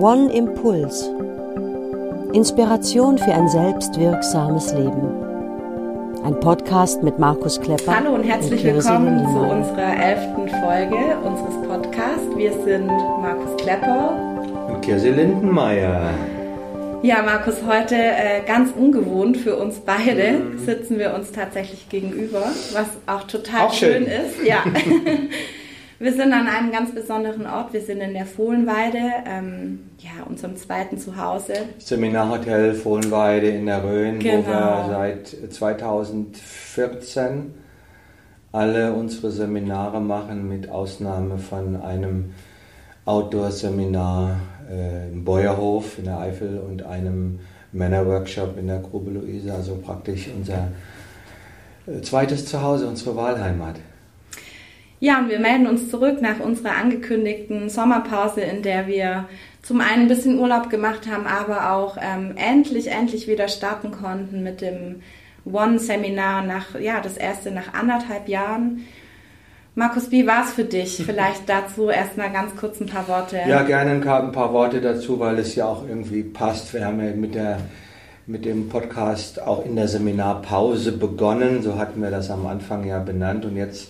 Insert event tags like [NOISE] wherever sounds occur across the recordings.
One Impuls. Inspiration für ein selbstwirksames Leben. Ein Podcast mit Markus Klepper. Hallo und herzlich und willkommen zu unserer elften Folge unseres Podcasts. Wir sind Markus Klepper und Kirsi Lindenmeier. Ja, Markus, heute äh, ganz ungewohnt für uns beide mhm. sitzen wir uns tatsächlich gegenüber, was auch total auch schön. schön ist. Ja. [LAUGHS] Wir sind an einem ganz besonderen Ort. Wir sind in der Fohlenweide, ähm, ja, unserem zweiten Zuhause. Seminarhotel Fohlenweide in der Rhön, genau. wo wir seit 2014 alle unsere Seminare machen, mit Ausnahme von einem Outdoor-Seminar äh, im Beuerhof in der Eifel und einem Männerworkshop in der Grube Luise, also praktisch unser äh, zweites Zuhause, unsere Wahlheimat. Ja, und wir melden uns zurück nach unserer angekündigten Sommerpause, in der wir zum einen ein bisschen Urlaub gemacht haben, aber auch ähm, endlich, endlich wieder starten konnten mit dem One-Seminar nach, ja, das erste nach anderthalb Jahren. Markus, wie war es für dich? [LAUGHS] Vielleicht dazu erstmal ganz kurz ein paar Worte. Ja, gerne ein paar Worte dazu, weil es ja auch irgendwie passt. Wir haben ja mit der mit dem Podcast auch in der Seminarpause begonnen. So hatten wir das am Anfang ja benannt und jetzt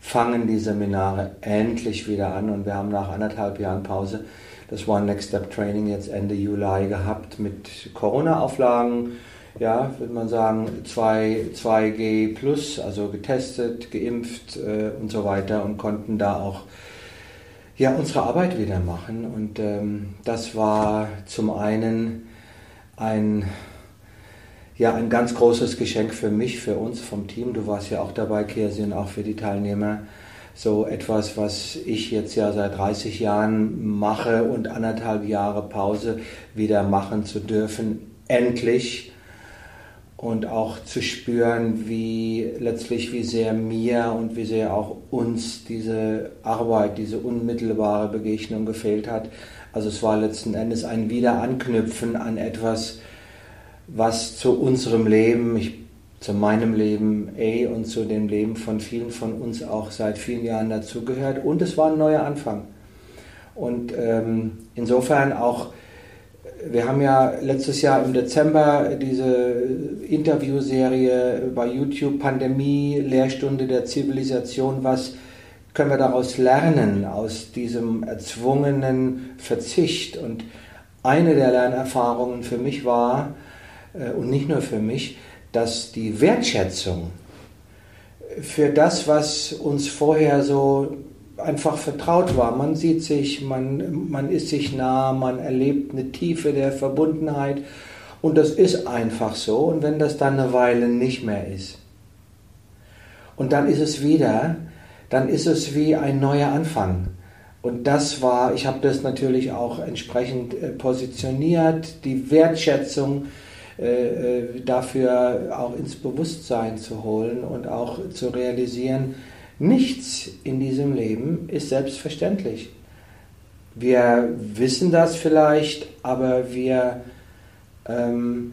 fangen die Seminare endlich wieder an und wir haben nach anderthalb Jahren Pause das One Next Step Training jetzt Ende Juli gehabt mit Corona-Auflagen. Ja, würde man sagen, 2, 2G plus, also getestet, geimpft äh, und so weiter und konnten da auch ja, unsere Arbeit wieder machen. Und ähm, das war zum einen ein ja, ein ganz großes Geschenk für mich, für uns vom Team. Du warst ja auch dabei, Kirsi, und auch für die Teilnehmer. So etwas, was ich jetzt ja seit 30 Jahren mache und anderthalb Jahre Pause wieder machen zu dürfen, endlich. Und auch zu spüren, wie letztlich, wie sehr mir und wie sehr auch uns diese Arbeit, diese unmittelbare Begegnung gefehlt hat. Also es war letzten Endes ein Wiederanknüpfen an etwas, was zu unserem Leben, ich, zu meinem Leben ey, und zu dem Leben von vielen von uns auch seit vielen Jahren dazugehört. Und es war ein neuer Anfang. Und ähm, insofern auch, wir haben ja letztes Jahr im Dezember diese Interviewserie bei YouTube Pandemie, Lehrstunde der Zivilisation, was können wir daraus lernen, aus diesem erzwungenen Verzicht. Und eine der Lernerfahrungen für mich war, und nicht nur für mich, dass die Wertschätzung für das, was uns vorher so einfach vertraut war. Man sieht sich, man, man ist sich nah, man erlebt eine Tiefe der Verbundenheit und das ist einfach so. Und wenn das dann eine Weile nicht mehr ist und dann ist es wieder, dann ist es wie ein neuer Anfang. Und das war, ich habe das natürlich auch entsprechend äh, positioniert, die Wertschätzung äh, äh, dafür auch ins Bewusstsein zu holen und auch zu realisieren, nichts in diesem Leben ist selbstverständlich. Wir wissen das vielleicht, aber wir ähm,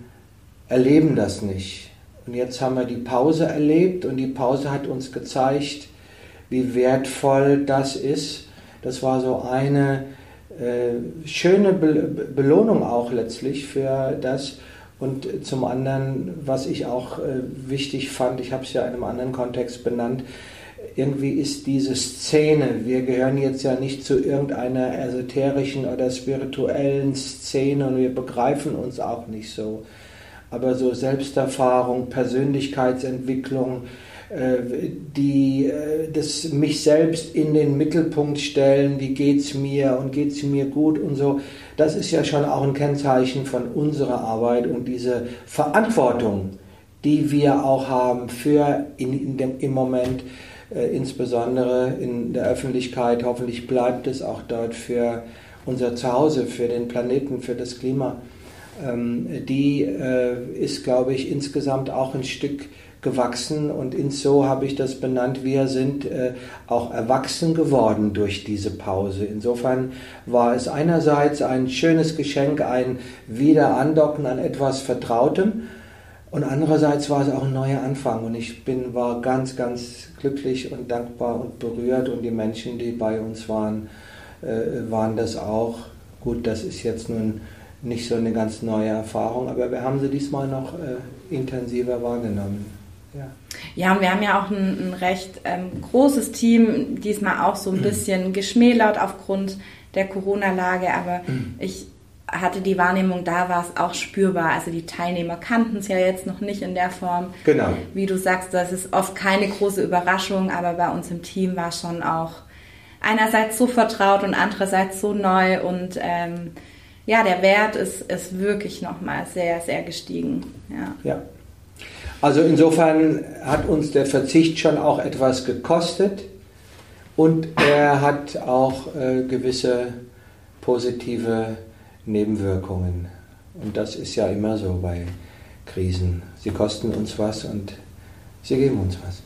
erleben das nicht. Und jetzt haben wir die Pause erlebt und die Pause hat uns gezeigt, wie wertvoll das ist. Das war so eine äh, schöne Be Belohnung auch letztlich für das, und zum anderen, was ich auch äh, wichtig fand, ich habe es ja in einem anderen Kontext benannt, irgendwie ist diese Szene, wir gehören jetzt ja nicht zu irgendeiner esoterischen oder spirituellen Szene und wir begreifen uns auch nicht so. Aber so Selbsterfahrung, Persönlichkeitsentwicklung, die äh, das mich selbst in den Mittelpunkt stellen, wie geht's mir und geht's mir gut und so. Das ist ja schon auch ein Kennzeichen von unserer Arbeit und diese Verantwortung, die wir auch haben für in, in dem, im Moment, äh, insbesondere in der Öffentlichkeit. Hoffentlich bleibt es auch dort für unser Zuhause, für den Planeten, für das Klima. Ähm, die äh, ist, glaube ich, insgesamt auch ein Stück gewachsen und ins so habe ich das benannt. Wir sind äh, auch erwachsen geworden durch diese Pause. Insofern war es einerseits ein schönes Geschenk, ein Wiederandocken an etwas Vertrautem und andererseits war es auch ein neuer Anfang und ich bin, war ganz, ganz glücklich und dankbar und berührt und die Menschen, die bei uns waren, äh, waren das auch. Gut, das ist jetzt nun nicht so eine ganz neue Erfahrung, aber wir haben sie diesmal noch äh, intensiver wahrgenommen. Ja. und wir haben ja auch ein, ein recht ähm, großes Team, diesmal auch so ein bisschen geschmälert aufgrund der Corona-Lage, aber ich hatte die Wahrnehmung, da war es auch spürbar. Also die Teilnehmer kannten es ja jetzt noch nicht in der Form. Genau. Wie du sagst, das ist oft keine große Überraschung, aber bei uns im Team war schon auch einerseits so vertraut und andererseits so neu und ähm, ja, der Wert ist, ist wirklich nochmal sehr, sehr gestiegen. Ja. ja. Also insofern hat uns der Verzicht schon auch etwas gekostet und er hat auch äh, gewisse positive Nebenwirkungen. Und das ist ja immer so bei Krisen. Sie kosten uns was und sie geben uns was.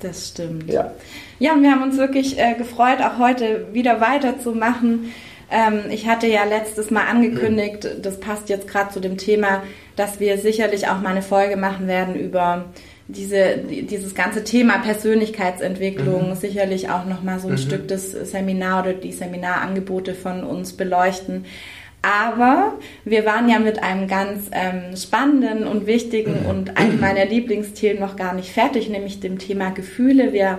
Das stimmt. Ja, ja und wir haben uns wirklich äh, gefreut, auch heute wieder weiterzumachen. Ähm, ich hatte ja letztes Mal angekündigt, das passt jetzt gerade zu dem Thema, dass wir sicherlich auch mal eine Folge machen werden über diese, dieses ganze Thema Persönlichkeitsentwicklung, mhm. sicherlich auch nochmal so ein mhm. Stück des Seminar oder die Seminarangebote von uns beleuchten. Aber wir waren ja mit einem ganz ähm, spannenden und wichtigen mhm. und einem meiner Lieblingsthemen noch gar nicht fertig, nämlich dem Thema Gefühle. Wir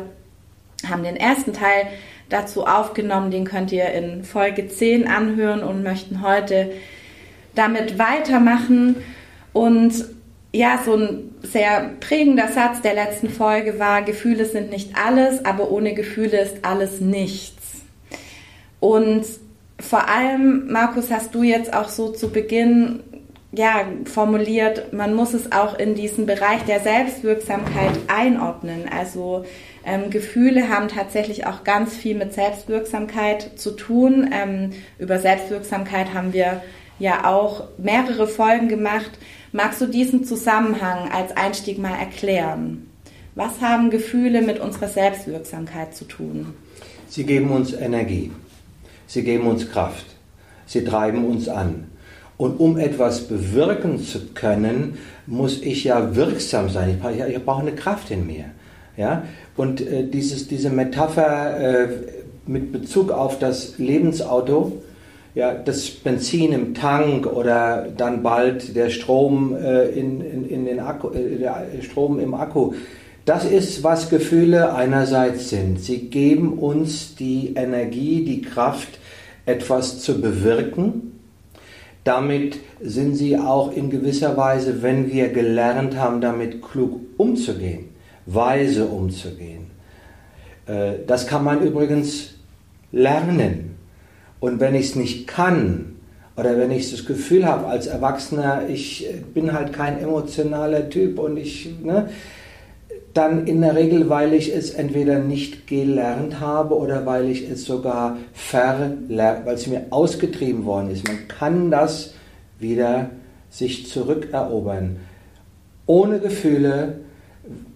haben den ersten Teil dazu aufgenommen, den könnt ihr in Folge 10 anhören und möchten heute damit weitermachen. Und ja, so ein sehr prägender Satz der letzten Folge war, Gefühle sind nicht alles, aber ohne Gefühle ist alles nichts. Und vor allem, Markus, hast du jetzt auch so zu Beginn ja, formuliert, man muss es auch in diesen Bereich der Selbstwirksamkeit einordnen. Also ähm, Gefühle haben tatsächlich auch ganz viel mit Selbstwirksamkeit zu tun. Ähm, über Selbstwirksamkeit haben wir ja auch mehrere Folgen gemacht. Magst du diesen Zusammenhang als Einstieg mal erklären? Was haben Gefühle mit unserer Selbstwirksamkeit zu tun? Sie geben uns Energie. Sie geben uns Kraft. Sie treiben uns an. Und um etwas bewirken zu können, muss ich ja wirksam sein. Ich brauche, ich brauche eine Kraft in mir. Ja? Und äh, dieses, diese Metapher äh, mit Bezug auf das Lebensauto, ja, das Benzin im Tank oder dann bald der Strom, äh, in, in, in, den Akku, äh, der Strom im Akku, das ist, was Gefühle einerseits sind. Sie geben uns die Energie, die Kraft, etwas zu bewirken. Damit sind sie auch in gewisser Weise, wenn wir gelernt haben, damit klug umzugehen, weise umzugehen. Äh, das kann man übrigens lernen. Und wenn ich es nicht kann, oder wenn ich das Gefühl habe als Erwachsener, ich bin halt kein emotionaler Typ und ich, ne, dann in der Regel, weil ich es entweder nicht gelernt habe oder weil ich es sogar verlernt, weil es mir ausgetrieben worden ist. Man kann das wieder sich zurückerobern. Ohne Gefühle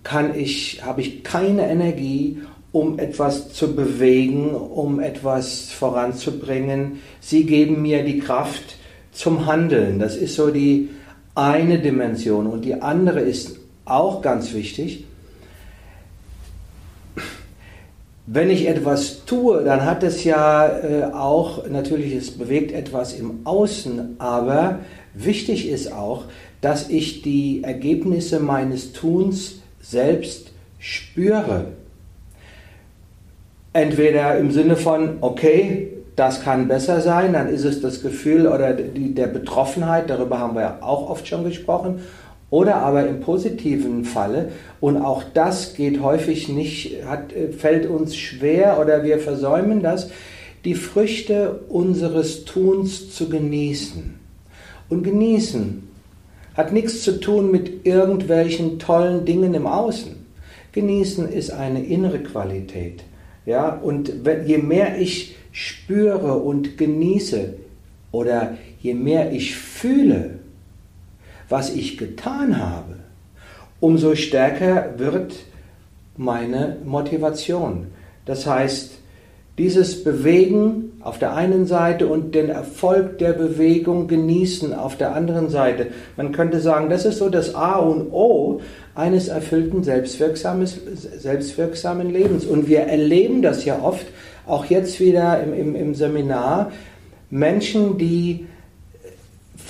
kann ich, habe ich keine Energie, um etwas zu bewegen, um etwas voranzubringen. Sie geben mir die Kraft zum Handeln. Das ist so die eine Dimension. Und die andere ist auch ganz wichtig. Wenn ich etwas tue, dann hat es ja äh, auch, natürlich, es bewegt etwas im Außen, aber wichtig ist auch, dass ich die Ergebnisse meines Tuns selbst spüre. Entweder im Sinne von, okay, das kann besser sein, dann ist es das Gefühl oder die, der Betroffenheit, darüber haben wir ja auch oft schon gesprochen, oder aber im positiven Falle, und auch das geht häufig nicht, hat, fällt uns schwer oder wir versäumen das, die Früchte unseres Tuns zu genießen. Und genießen hat nichts zu tun mit irgendwelchen tollen Dingen im Außen. Genießen ist eine innere Qualität. Ja, und je mehr ich spüre und genieße oder je mehr ich fühle, was ich getan habe, umso stärker wird meine Motivation. Das heißt, dieses Bewegen auf der einen Seite und den Erfolg der Bewegung genießen auf der anderen Seite. Man könnte sagen, das ist so das A und O eines erfüllten, selbstwirksamen Lebens. Und wir erleben das ja oft, auch jetzt wieder im, im, im Seminar, Menschen, die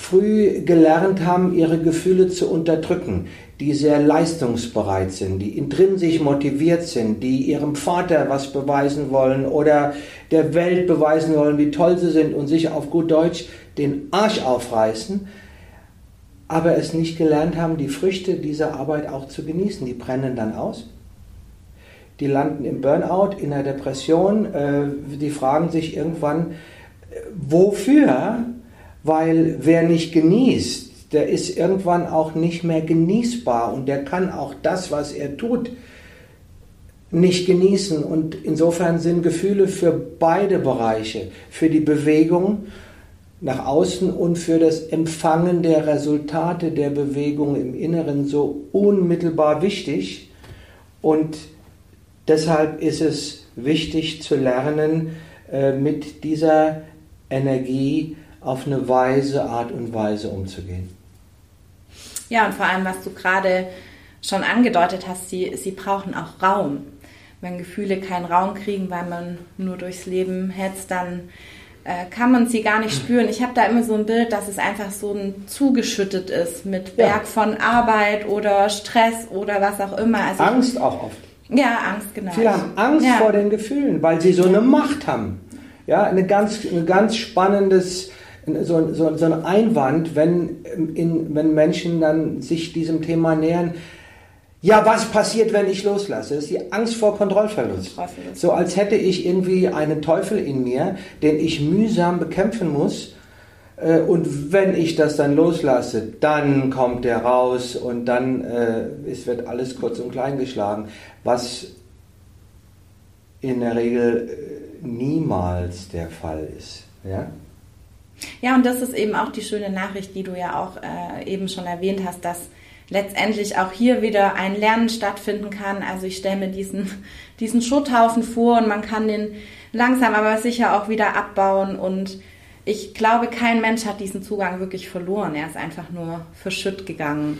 früh gelernt haben, ihre Gefühle zu unterdrücken, die sehr leistungsbereit sind, die intrinsisch motiviert sind, die ihrem Vater was beweisen wollen oder der Welt beweisen wollen, wie toll sie sind und sich auf gut Deutsch den Arsch aufreißen, aber es nicht gelernt haben, die Früchte dieser Arbeit auch zu genießen. Die brennen dann aus. Die landen im Burnout, in der Depression. Äh, die fragen sich irgendwann, äh, wofür? Weil wer nicht genießt, der ist irgendwann auch nicht mehr genießbar und der kann auch das, was er tut, nicht genießen. Und insofern sind Gefühle für beide Bereiche, für die Bewegung nach außen und für das Empfangen der Resultate der Bewegung im Inneren so unmittelbar wichtig. Und deshalb ist es wichtig zu lernen, äh, mit dieser Energie auf eine weise Art und Weise umzugehen. Ja, und vor allem, was du gerade schon angedeutet hast, sie, sie brauchen auch Raum. Wenn Gefühle keinen Raum kriegen, weil man nur durchs Leben hetzt, dann äh, kann man sie gar nicht spüren. Ich habe da immer so ein Bild, dass es einfach so ein zugeschüttet ist mit Berg ja. von Arbeit oder Stress oder was auch immer. Also Angst auch oft. Ja, Angst, genau. Viele haben Angst ja. vor den Gefühlen, weil sie so eine Macht haben. Ja, eine ganz, ein ganz spannendes, so, so, so ein Einwand, wenn, in, wenn Menschen dann sich diesem Thema nähern ja, was passiert, wenn ich loslasse? Das ist die Angst vor Kontrollverlust. So als hätte ich irgendwie einen Teufel in mir, den ich mühsam bekämpfen muss. Äh, und wenn ich das dann loslasse, dann kommt der raus und dann äh, es wird alles kurz und klein geschlagen, was in der Regel äh, niemals der Fall ist. Ja? Ja, und das ist eben auch die schöne Nachricht, die du ja auch äh, eben schon erwähnt hast, dass letztendlich auch hier wieder ein Lernen stattfinden kann. Also ich stelle mir diesen, [LAUGHS] diesen Schutthaufen vor und man kann den langsam aber sicher auch wieder abbauen und ich glaube, kein Mensch hat diesen Zugang wirklich verloren. Er ist einfach nur verschütt gegangen.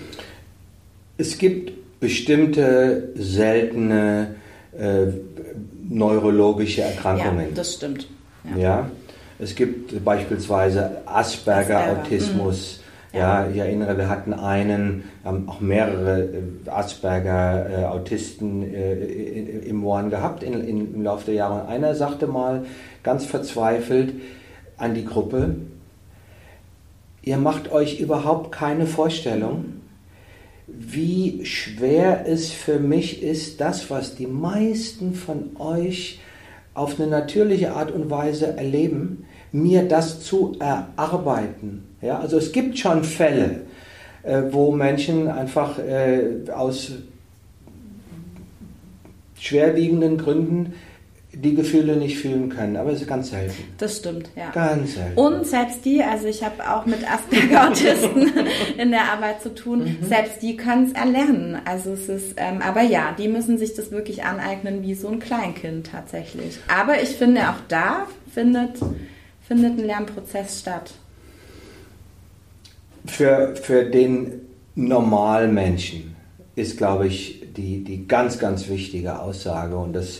Es gibt bestimmte seltene äh, neurologische Erkrankungen. Ja, das stimmt. Ja. ja. Es gibt beispielsweise Asperger-Autismus. Asperger. Ja. ja, ich erinnere, wir hatten einen, haben auch mehrere äh, Asperger-Autisten äh, äh, im One gehabt in, in, im Laufe der Jahre. Und einer sagte mal ganz verzweifelt an die Gruppe, ihr macht euch überhaupt keine Vorstellung, wie schwer es für mich ist, das, was die meisten von euch auf eine natürliche Art und Weise erleben, mir das zu erarbeiten. Ja, also es gibt schon Fälle, äh, wo Menschen einfach äh, aus schwerwiegenden Gründen die Gefühle nicht fühlen können, aber es ist ganz selten. Das stimmt, ja. Ganz selten. Und selbst die, also ich habe auch mit Asperger-Autisten [LAUGHS] in der Arbeit zu tun, mhm. selbst die können es erlernen. Also es ist, ähm, aber ja, die müssen sich das wirklich aneignen wie so ein Kleinkind tatsächlich. Aber ich finde, auch da findet, findet ein Lernprozess statt für, für den Normalmenschen ist, glaube ich, die, die ganz, ganz wichtige Aussage und das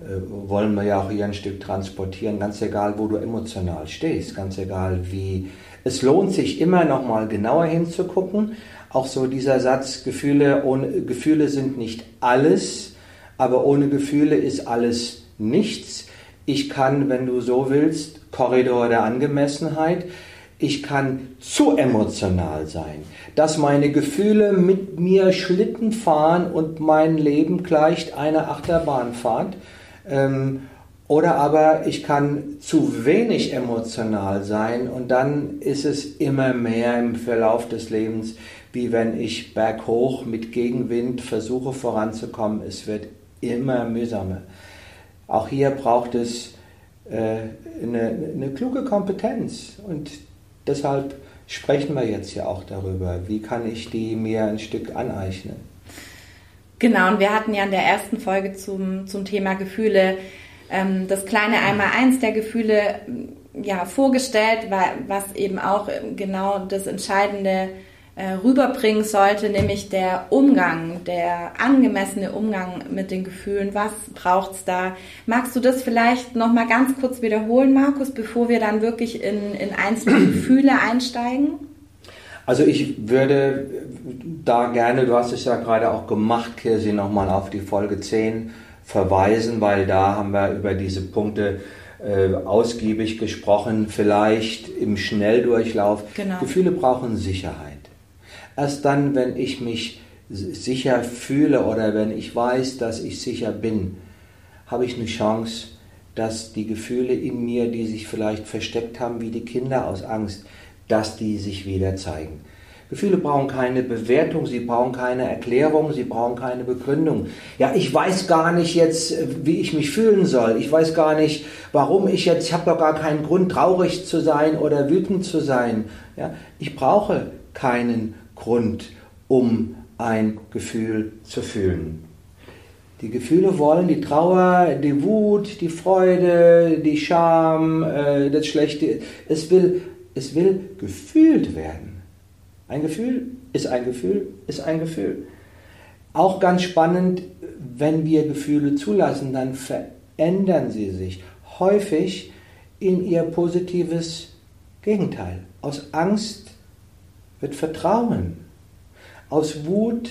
äh, wollen wir ja auch hier ein Stück transportieren, ganz egal, wo du emotional stehst, ganz egal wie. Es lohnt sich immer noch mal genauer hinzugucken. Auch so dieser Satz, Gefühle, ohne, Gefühle sind nicht alles, aber ohne Gefühle ist alles nichts. Ich kann, wenn du so willst, Korridor der Angemessenheit, ich kann zu emotional sein, dass meine Gefühle mit mir Schlitten fahren und mein Leben gleicht einer Achterbahnfahrt. Ähm, oder aber ich kann zu wenig emotional sein und dann ist es immer mehr im Verlauf des Lebens, wie wenn ich berghoch mit Gegenwind versuche voranzukommen. Es wird immer mühsamer. Auch hier braucht es eine, eine kluge Kompetenz und Deshalb sprechen wir jetzt ja auch darüber, wie kann ich die mir ein Stück aneignen. Genau, und wir hatten ja in der ersten Folge zum, zum Thema Gefühle ähm, das kleine Einmaleins der Gefühle ja, vorgestellt, was eben auch genau das entscheidende äh, rüberbringen sollte, nämlich der Umgang, der angemessene Umgang mit den Gefühlen. Was braucht's da? Magst du das vielleicht noch mal ganz kurz wiederholen, Markus, bevor wir dann wirklich in, in einzelne [CLEARS THROAT] Gefühle einsteigen? Also ich würde da gerne, du hast es ja gerade auch gemacht, Kirsi, nochmal auf die Folge 10 verweisen, weil da haben wir über diese Punkte äh, ausgiebig gesprochen, vielleicht im Schnelldurchlauf. Genau. Gefühle brauchen Sicherheit. Erst dann, wenn ich mich sicher fühle oder wenn ich weiß, dass ich sicher bin, habe ich eine Chance, dass die Gefühle in mir, die sich vielleicht versteckt haben, wie die Kinder aus Angst, dass die sich wieder zeigen. Gefühle brauchen keine Bewertung, sie brauchen keine Erklärung, sie brauchen keine Begründung. Ja, ich weiß gar nicht jetzt, wie ich mich fühlen soll. Ich weiß gar nicht, warum ich jetzt, ich habe doch gar keinen Grund, traurig zu sein oder wütend zu sein. Ja, ich brauche keinen Grund, um ein Gefühl zu fühlen. Die Gefühle wollen die Trauer, die Wut, die Freude, die Scham, äh, das Schlechte. Es will, es will gefühlt werden. Ein Gefühl ist ein Gefühl, ist ein Gefühl. Auch ganz spannend, wenn wir Gefühle zulassen, dann verändern sie sich häufig in ihr positives Gegenteil. Aus Angst wird Vertrauen. Aus Wut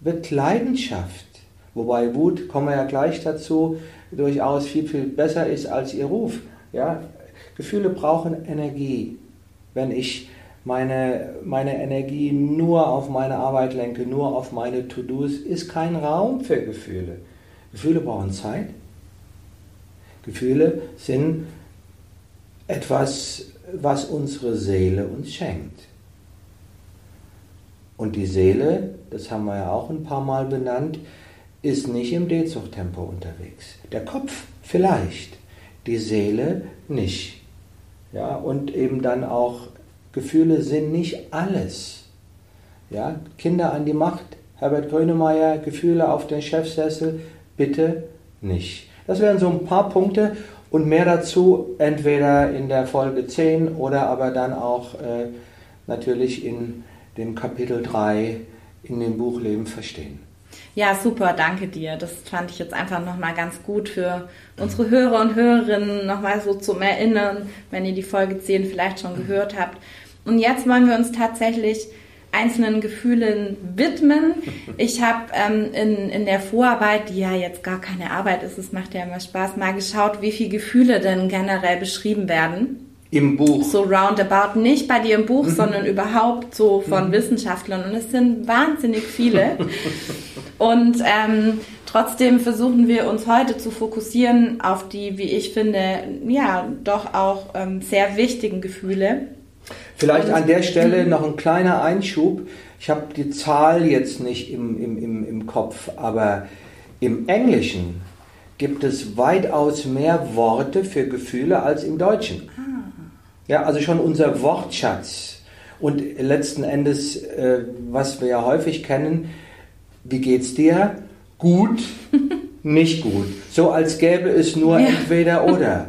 wird Leidenschaft. Wobei Wut, kommen wir ja gleich dazu, durchaus viel, viel besser ist als ihr Ruf. Ja? Gefühle brauchen Energie. Wenn ich meine, meine Energie nur auf meine Arbeit lenke, nur auf meine To-Dos, ist kein Raum für Gefühle. Gefühle brauchen Zeit. Gefühle sind etwas, was unsere Seele uns schenkt. Und die Seele, das haben wir ja auch ein paar Mal benannt, ist nicht im D-Zug-Tempo unterwegs. Der Kopf vielleicht, die Seele nicht. Ja, und eben dann auch Gefühle sind nicht alles. Ja, Kinder an die Macht, Herbert Grönemeyer, Gefühle auf den Chefsessel, bitte nicht. Das wären so ein paar Punkte und mehr dazu entweder in der Folge 10 oder aber dann auch äh, natürlich in dem Kapitel 3 in dem Buch Leben verstehen. Ja, super, danke dir. Das fand ich jetzt einfach nochmal ganz gut für unsere Hörer und Hörerinnen nochmal so zum Erinnern, wenn ihr die Folge 10 vielleicht schon gehört habt. Und jetzt wollen wir uns tatsächlich einzelnen Gefühlen widmen. Ich habe ähm, in, in der Vorarbeit, die ja jetzt gar keine Arbeit ist, es macht ja immer Spaß, mal geschaut, wie viele Gefühle denn generell beschrieben werden. Im Buch. So roundabout, nicht bei dir im Buch, mhm. sondern überhaupt so von mhm. Wissenschaftlern. Und es sind wahnsinnig viele. [LAUGHS] Und ähm, trotzdem versuchen wir uns heute zu fokussieren auf die, wie ich finde, ja, doch auch ähm, sehr wichtigen Gefühle. Vielleicht an der Stelle mhm. noch ein kleiner Einschub. Ich habe die Zahl jetzt nicht im, im, im, im Kopf, aber im Englischen gibt es weitaus mehr Worte für Gefühle als im Deutschen. Ah. Ja, also schon unser Wortschatz und letzten Endes, äh, was wir ja häufig kennen, wie geht's dir? Gut, [LAUGHS] nicht gut. So als gäbe es nur ja. entweder [LAUGHS] oder.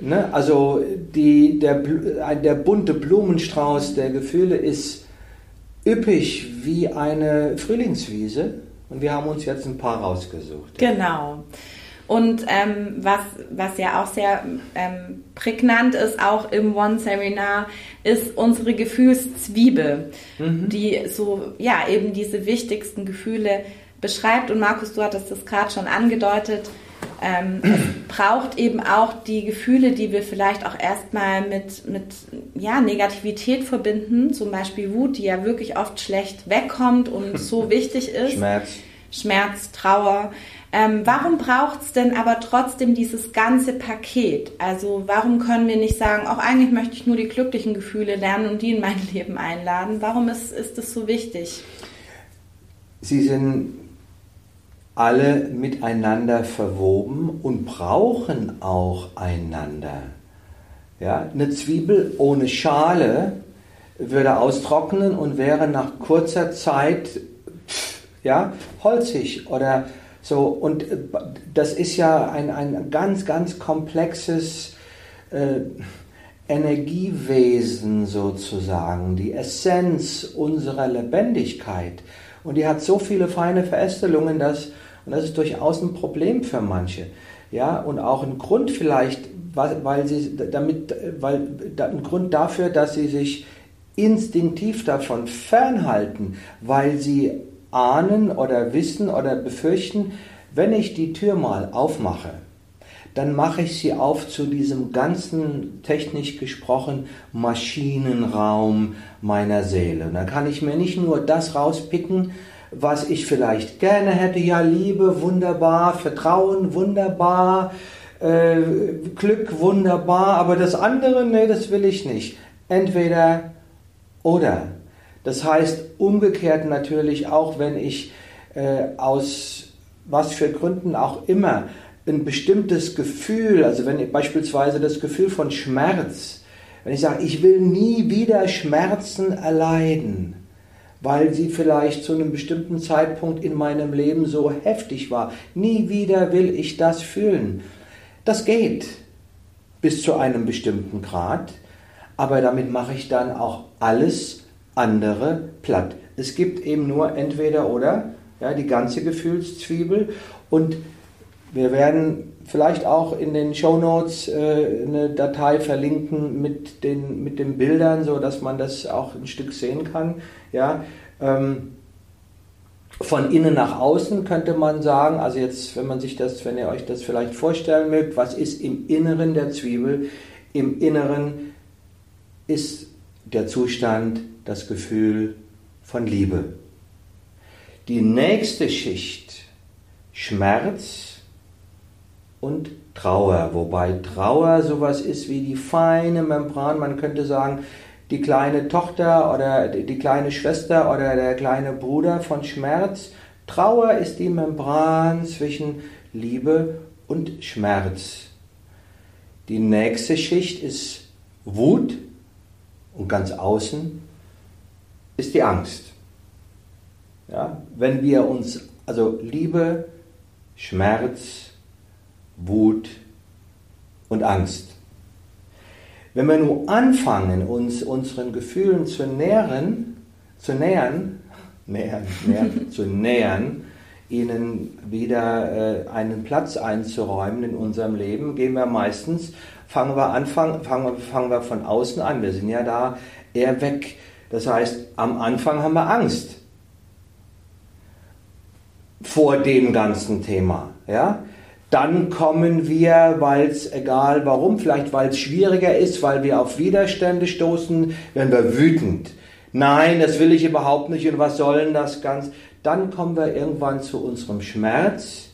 Ne? Also die, der, der bunte Blumenstrauß der Gefühle ist üppig wie eine Frühlingswiese und wir haben uns jetzt ein paar rausgesucht. Genau. Und ähm, was, was ja auch sehr ähm, prägnant ist, auch im One-Seminar, ist unsere Gefühlszwiebel, mhm. die so, ja, eben diese wichtigsten Gefühle beschreibt. Und Markus, du hattest das gerade schon angedeutet. Ähm, es [CLEARS THROAT] braucht eben auch die Gefühle, die wir vielleicht auch erstmal mit, mit ja, Negativität verbinden, zum Beispiel Wut, die ja wirklich oft schlecht wegkommt und so [LAUGHS] wichtig ist. Schmerz. Schmerz, Trauer. Ähm, warum braucht es denn aber trotzdem dieses ganze Paket? Also warum können wir nicht sagen, auch eigentlich möchte ich nur die glücklichen Gefühle lernen und die in mein [LAUGHS] Leben einladen? Warum ist, ist das so wichtig? Sie sind alle miteinander verwoben und brauchen auch einander. Ja, eine Zwiebel ohne Schale würde austrocknen und wäre nach kurzer Zeit ja, holzig oder so, und äh, das ist ja ein, ein ganz, ganz komplexes äh, Energiewesen sozusagen, die Essenz unserer Lebendigkeit. Und die hat so viele feine Verästelungen, dass, und das ist durchaus ein Problem für manche. Ja, und auch ein Grund vielleicht, weil sie damit, weil ein Grund dafür, dass sie sich instinktiv davon fernhalten, weil sie ahnen oder wissen oder befürchten, wenn ich die Tür mal aufmache, dann mache ich sie auf zu diesem ganzen, technisch gesprochen, Maschinenraum meiner Seele. Und dann kann ich mir nicht nur das rauspicken, was ich vielleicht gerne hätte, ja, Liebe, wunderbar, Vertrauen, wunderbar, äh, Glück, wunderbar, aber das andere, nee, das will ich nicht. Entweder oder. Das heißt umgekehrt natürlich auch, wenn ich äh, aus was für Gründen auch immer ein bestimmtes Gefühl, also wenn beispielsweise das Gefühl von Schmerz, wenn ich sage, ich will nie wieder Schmerzen erleiden, weil sie vielleicht zu einem bestimmten Zeitpunkt in meinem Leben so heftig war, nie wieder will ich das fühlen. Das geht bis zu einem bestimmten Grad, aber damit mache ich dann auch alles andere platt. Es gibt eben nur entweder oder, ja, die ganze Gefühlszwiebel und wir werden vielleicht auch in den Show Notes äh, eine Datei verlinken mit den, mit den Bildern, so dass man das auch ein Stück sehen kann. Ja, ähm, von innen nach außen könnte man sagen, also jetzt, wenn man sich das, wenn ihr euch das vielleicht vorstellen mögt, was ist im Inneren der Zwiebel? Im Inneren ist der Zustand, das Gefühl von Liebe. Die nächste Schicht, Schmerz, und Trauer, wobei Trauer sowas ist wie die feine Membran, man könnte sagen, die kleine Tochter oder die kleine Schwester oder der kleine Bruder von Schmerz. Trauer ist die Membran zwischen Liebe und Schmerz. Die nächste Schicht ist Wut und ganz außen ist die Angst. Ja, wenn wir uns, also Liebe, Schmerz, Wut und Angst. Wenn wir nur anfangen, uns unseren Gefühlen zu nähern, zu nähern, [LAUGHS] nähern, nähern [LAUGHS] zu nähern, ihnen wieder äh, einen Platz einzuräumen in unserem Leben, gehen wir meistens, fangen wir, anfang, fangen, fangen wir von außen an. Wir sind ja da eher weg. Das heißt, am Anfang haben wir Angst vor dem ganzen Thema. Ja? dann kommen wir, weil es egal warum, vielleicht weil es schwieriger ist, weil wir auf Widerstände stoßen, werden wir wütend. Nein, das will ich überhaupt nicht und was soll denn das ganz? Dann kommen wir irgendwann zu unserem Schmerz,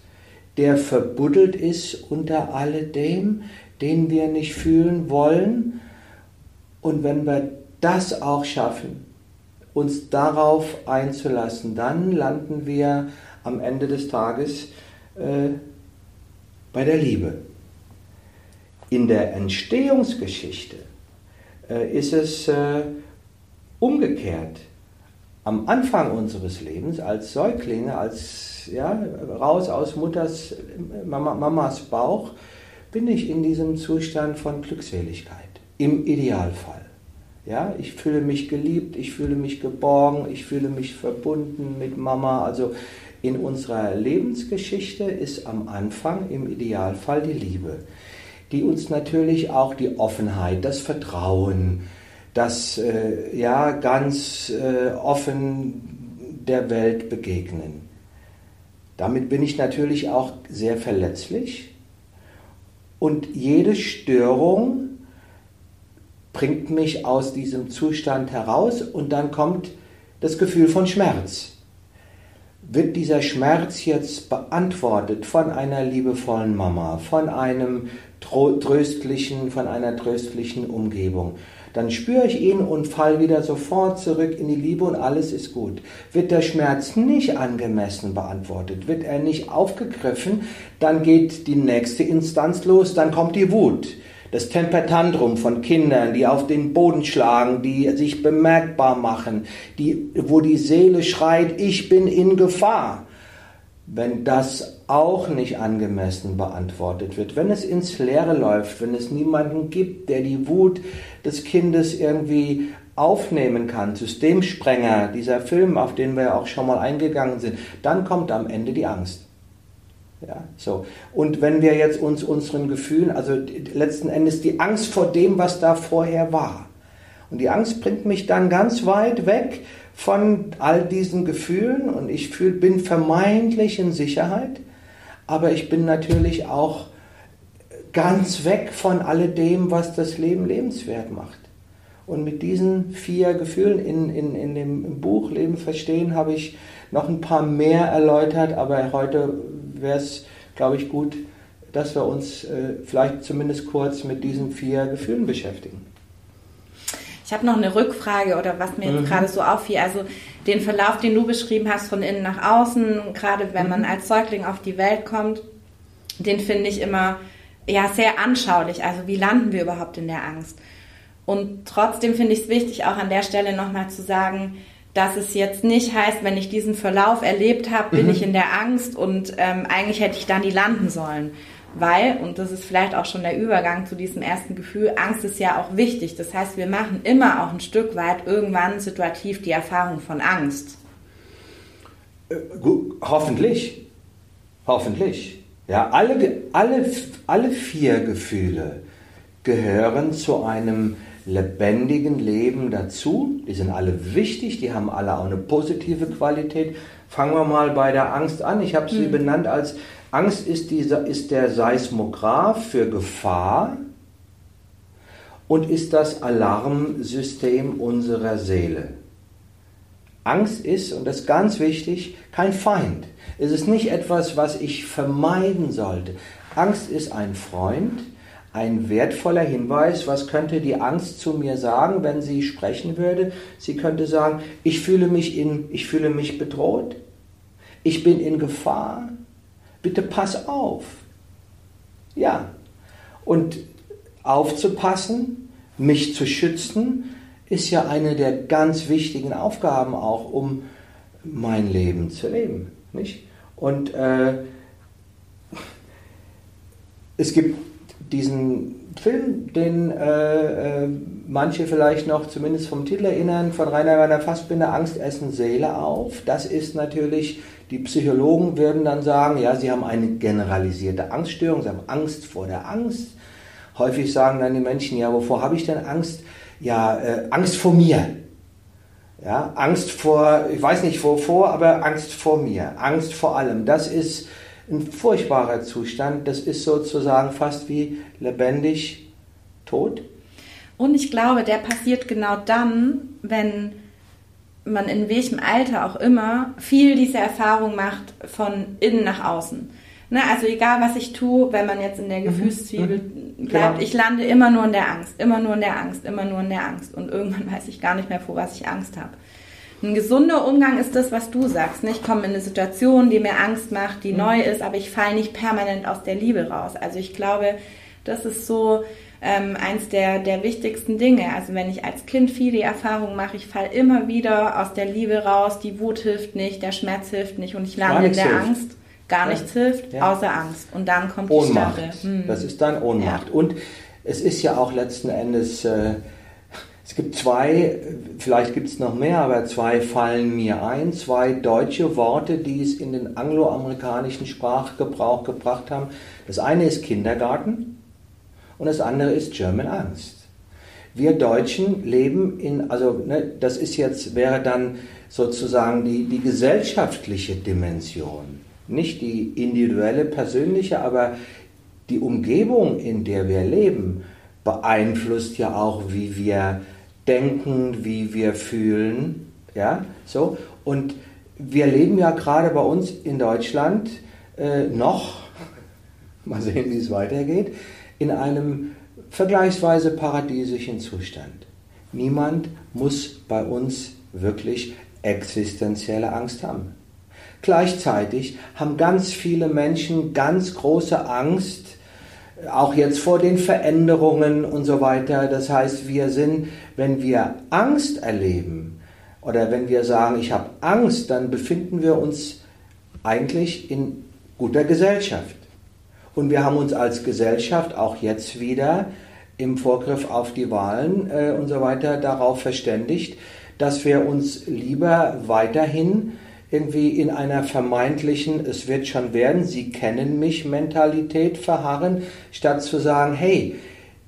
der verbuddelt ist unter alledem, den wir nicht fühlen wollen. Und wenn wir das auch schaffen, uns darauf einzulassen, dann landen wir am Ende des Tages äh, bei der Liebe. In der Entstehungsgeschichte äh, ist es äh, umgekehrt. Am Anfang unseres Lebens, als Säuglinge, als ja, raus aus Mutters, Mama, Mamas Bauch, bin ich in diesem Zustand von Glückseligkeit. Im Idealfall. Ja, ich fühle mich geliebt, ich fühle mich geborgen, ich fühle mich verbunden mit Mama. Also in unserer Lebensgeschichte ist am Anfang im Idealfall die Liebe, die uns natürlich auch die Offenheit, das Vertrauen, das äh, ja ganz äh, offen der Welt begegnen. Damit bin ich natürlich auch sehr verletzlich und jede Störung bringt mich aus diesem Zustand heraus und dann kommt das Gefühl von Schmerz wird dieser Schmerz jetzt beantwortet von einer liebevollen Mama, von einem tröstlichen, von einer tröstlichen Umgebung, dann spüre ich ihn und fall wieder sofort zurück in die Liebe und alles ist gut. Wird der Schmerz nicht angemessen beantwortet, wird er nicht aufgegriffen, dann geht die nächste Instanz los, dann kommt die Wut das Tempertantrum von Kindern, die auf den Boden schlagen, die sich bemerkbar machen, die, wo die Seele schreit, ich bin in Gefahr. wenn das auch nicht angemessen beantwortet wird, wenn es ins Leere läuft, wenn es niemanden gibt, der die Wut des Kindes irgendwie aufnehmen kann, Systemsprenger, dieser Film, auf den wir auch schon mal eingegangen sind, dann kommt am Ende die Angst. Ja, so. Und wenn wir jetzt uns unseren Gefühlen, also letzten Endes die Angst vor dem, was da vorher war. Und die Angst bringt mich dann ganz weit weg von all diesen Gefühlen und ich fühl, bin vermeintlich in Sicherheit, aber ich bin natürlich auch ganz weg von alledem, was das Leben lebenswert macht. Und mit diesen vier Gefühlen in, in, in dem Buch Leben verstehen habe ich noch ein paar mehr erläutert, aber heute wäre es, glaube ich, gut, dass wir uns äh, vielleicht zumindest kurz mit diesen vier Gefühlen beschäftigen. Ich habe noch eine Rückfrage oder was mir mhm. gerade so auffiel. Also den Verlauf, den du beschrieben hast, von innen nach außen, gerade wenn mhm. man als Säugling auf die Welt kommt, den finde ich immer ja sehr anschaulich. Also wie landen wir überhaupt in der Angst? Und trotzdem finde ich es wichtig, auch an der Stelle nochmal zu sagen, dass es jetzt nicht heißt, wenn ich diesen Verlauf erlebt habe, bin mhm. ich in der Angst und ähm, eigentlich hätte ich da nie landen sollen. Weil, und das ist vielleicht auch schon der Übergang zu diesem ersten Gefühl, Angst ist ja auch wichtig. Das heißt, wir machen immer auch ein Stück weit irgendwann situativ die Erfahrung von Angst. Äh, gut, hoffentlich. Hoffentlich. Ja, alle, alle, alle vier Gefühle gehören zu einem lebendigen Leben dazu. Die sind alle wichtig, die haben alle auch eine positive Qualität. Fangen wir mal bei der Angst an. Ich habe sie mhm. benannt als Angst ist, dieser, ist der Seismograph für Gefahr und ist das Alarmsystem unserer Seele. Angst ist, und das ist ganz wichtig, kein Feind. Es ist nicht etwas, was ich vermeiden sollte. Angst ist ein Freund, ein wertvoller Hinweis. Was könnte die Angst zu mir sagen, wenn sie sprechen würde? Sie könnte sagen, ich fühle mich, in, ich fühle mich bedroht, ich bin in Gefahr, bitte pass auf. Ja. Und aufzupassen, mich zu schützen, ist ja eine der ganz wichtigen Aufgaben auch, um mein Leben zu leben. Nicht? Und äh, es gibt diesen Film, den äh, äh, manche vielleicht noch zumindest vom Titel erinnern, von Rainer Werner Fassbinder, Angst essen Seele auf. Das ist natürlich die Psychologen würden dann sagen, ja, sie haben eine generalisierte Angststörung, sie haben Angst vor der Angst. Häufig sagen dann die Menschen, ja, wovor habe ich denn Angst? Ja, äh, Angst vor mir. Ja, Angst vor, ich weiß nicht wovor, aber Angst vor mir, Angst vor allem. Das ist ein furchtbarer Zustand. Das ist sozusagen fast wie lebendig tot. Und ich glaube, der passiert genau dann, wenn man in welchem Alter auch immer viel diese Erfahrung macht von innen nach außen. Ne, also egal was ich tue, wenn man jetzt in der mhm. Gefühlszwiebel mhm. bleibt, genau. ich lande immer nur in der Angst, immer nur in der Angst, immer nur in der Angst und irgendwann [LAUGHS] weiß ich gar nicht mehr, vor was ich Angst habe. Ein gesunder Umgang ist das, was du sagst. Ne? Ich komme in eine Situation, die mir Angst macht, die mhm. neu ist, aber ich falle nicht permanent aus der Liebe raus. Also ich glaube, das ist so ähm, eins der, der wichtigsten Dinge. Also wenn ich als Kind viel die Erfahrung mache, ich falle immer wieder aus der Liebe raus, die Wut hilft nicht, der Schmerz hilft nicht und ich lande in der hilft. Angst. Gar nichts hilft, ja. außer Angst. Und dann kommt Ohnmacht. die Starre. Hm. Das ist dann Ohnmacht. Ja. Und es ist ja auch letzten Endes, äh, es gibt zwei, vielleicht gibt es noch mehr, aber zwei fallen mir ein, zwei deutsche Worte, die es in den angloamerikanischen Sprachgebrauch gebracht haben. Das eine ist Kindergarten und das andere ist German Angst. Wir Deutschen leben in, also ne, das ist jetzt, wäre dann sozusagen die, die gesellschaftliche Dimension, nicht die individuelle, persönliche, aber die Umgebung, in der wir leben, beeinflusst ja auch, wie wir denken, wie wir fühlen, ja, so. Und wir leben ja gerade bei uns in Deutschland äh, noch, [LAUGHS] mal sehen, wie es weitergeht, in einem vergleichsweise paradiesischen Zustand. Niemand muss bei uns wirklich existenzielle Angst haben. Gleichzeitig haben ganz viele Menschen ganz große Angst, auch jetzt vor den Veränderungen und so weiter. Das heißt, wir sind, wenn wir Angst erleben oder wenn wir sagen, ich habe Angst, dann befinden wir uns eigentlich in guter Gesellschaft. Und wir haben uns als Gesellschaft auch jetzt wieder im Vorgriff auf die Wahlen äh, und so weiter darauf verständigt, dass wir uns lieber weiterhin irgendwie in einer vermeintlichen, es wird schon werden, Sie kennen mich Mentalität verharren, statt zu sagen, hey,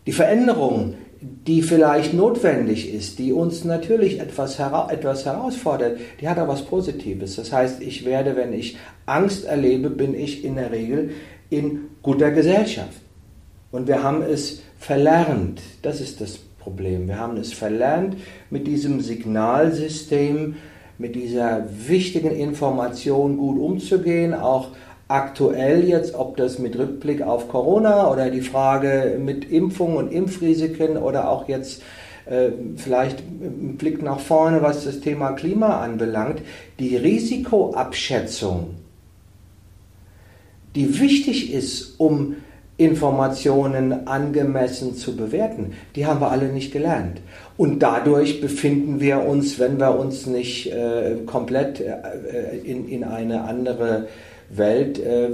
die Veränderung, die vielleicht notwendig ist, die uns natürlich etwas, hera etwas herausfordert, die hat auch was Positives. Das heißt, ich werde, wenn ich Angst erlebe, bin ich in der Regel in guter Gesellschaft. Und wir haben es verlernt, das ist das Problem, wir haben es verlernt, mit diesem Signalsystem, mit dieser wichtigen Information gut umzugehen, auch aktuell jetzt, ob das mit Rückblick auf Corona oder die Frage mit Impfung und Impfrisiken oder auch jetzt äh, vielleicht ein Blick nach vorne, was das Thema Klima anbelangt, die Risikoabschätzung, die wichtig ist, um Informationen angemessen zu bewerten, die haben wir alle nicht gelernt. Und dadurch befinden wir uns, wenn wir uns nicht äh, komplett äh, in, in eine andere Welt äh,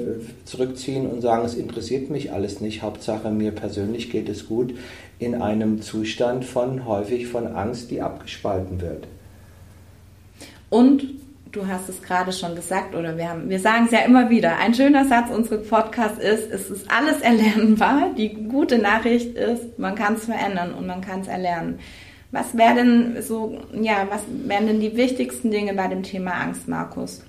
zurückziehen und sagen, es interessiert mich alles nicht, Hauptsache mir persönlich geht es gut, in einem Zustand von häufig von Angst, die abgespalten wird. Und du hast es gerade schon gesagt, oder wir, haben, wir sagen es ja immer wieder, ein schöner Satz unseres Podcasts ist, es ist alles erlernbar. Die gute Nachricht ist, man kann es verändern und man kann es erlernen. Was wäre denn so, ja, was wären denn die wichtigsten Dinge bei dem Thema Angst, Markus?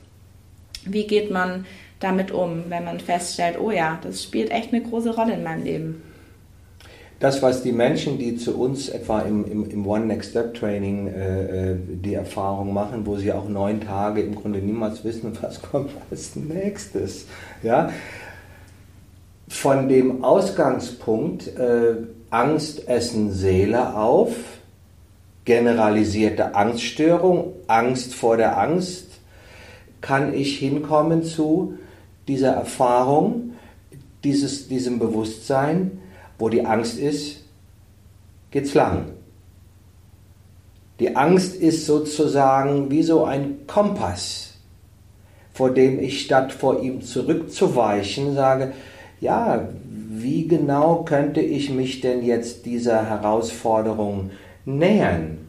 Wie geht man damit um, wenn man feststellt, oh ja, das spielt echt eine große Rolle in meinem Leben? Das, was die Menschen, die zu uns etwa im, im, im One Next Step Training äh, äh, die Erfahrung machen, wo sie auch neun Tage im Grunde niemals wissen, [LAUGHS] was kommt als nächstes. Ja? Von dem Ausgangspunkt äh, Angst essen Seele auf, generalisierte Angststörung, Angst vor der Angst, kann ich hinkommen zu dieser Erfahrung, dieses, diesem Bewusstsein, wo die Angst ist, geht's lang. Die Angst ist sozusagen wie so ein Kompass, vor dem ich statt vor ihm zurückzuweichen sage, ja, wie genau könnte ich mich denn jetzt dieser Herausforderung nähern?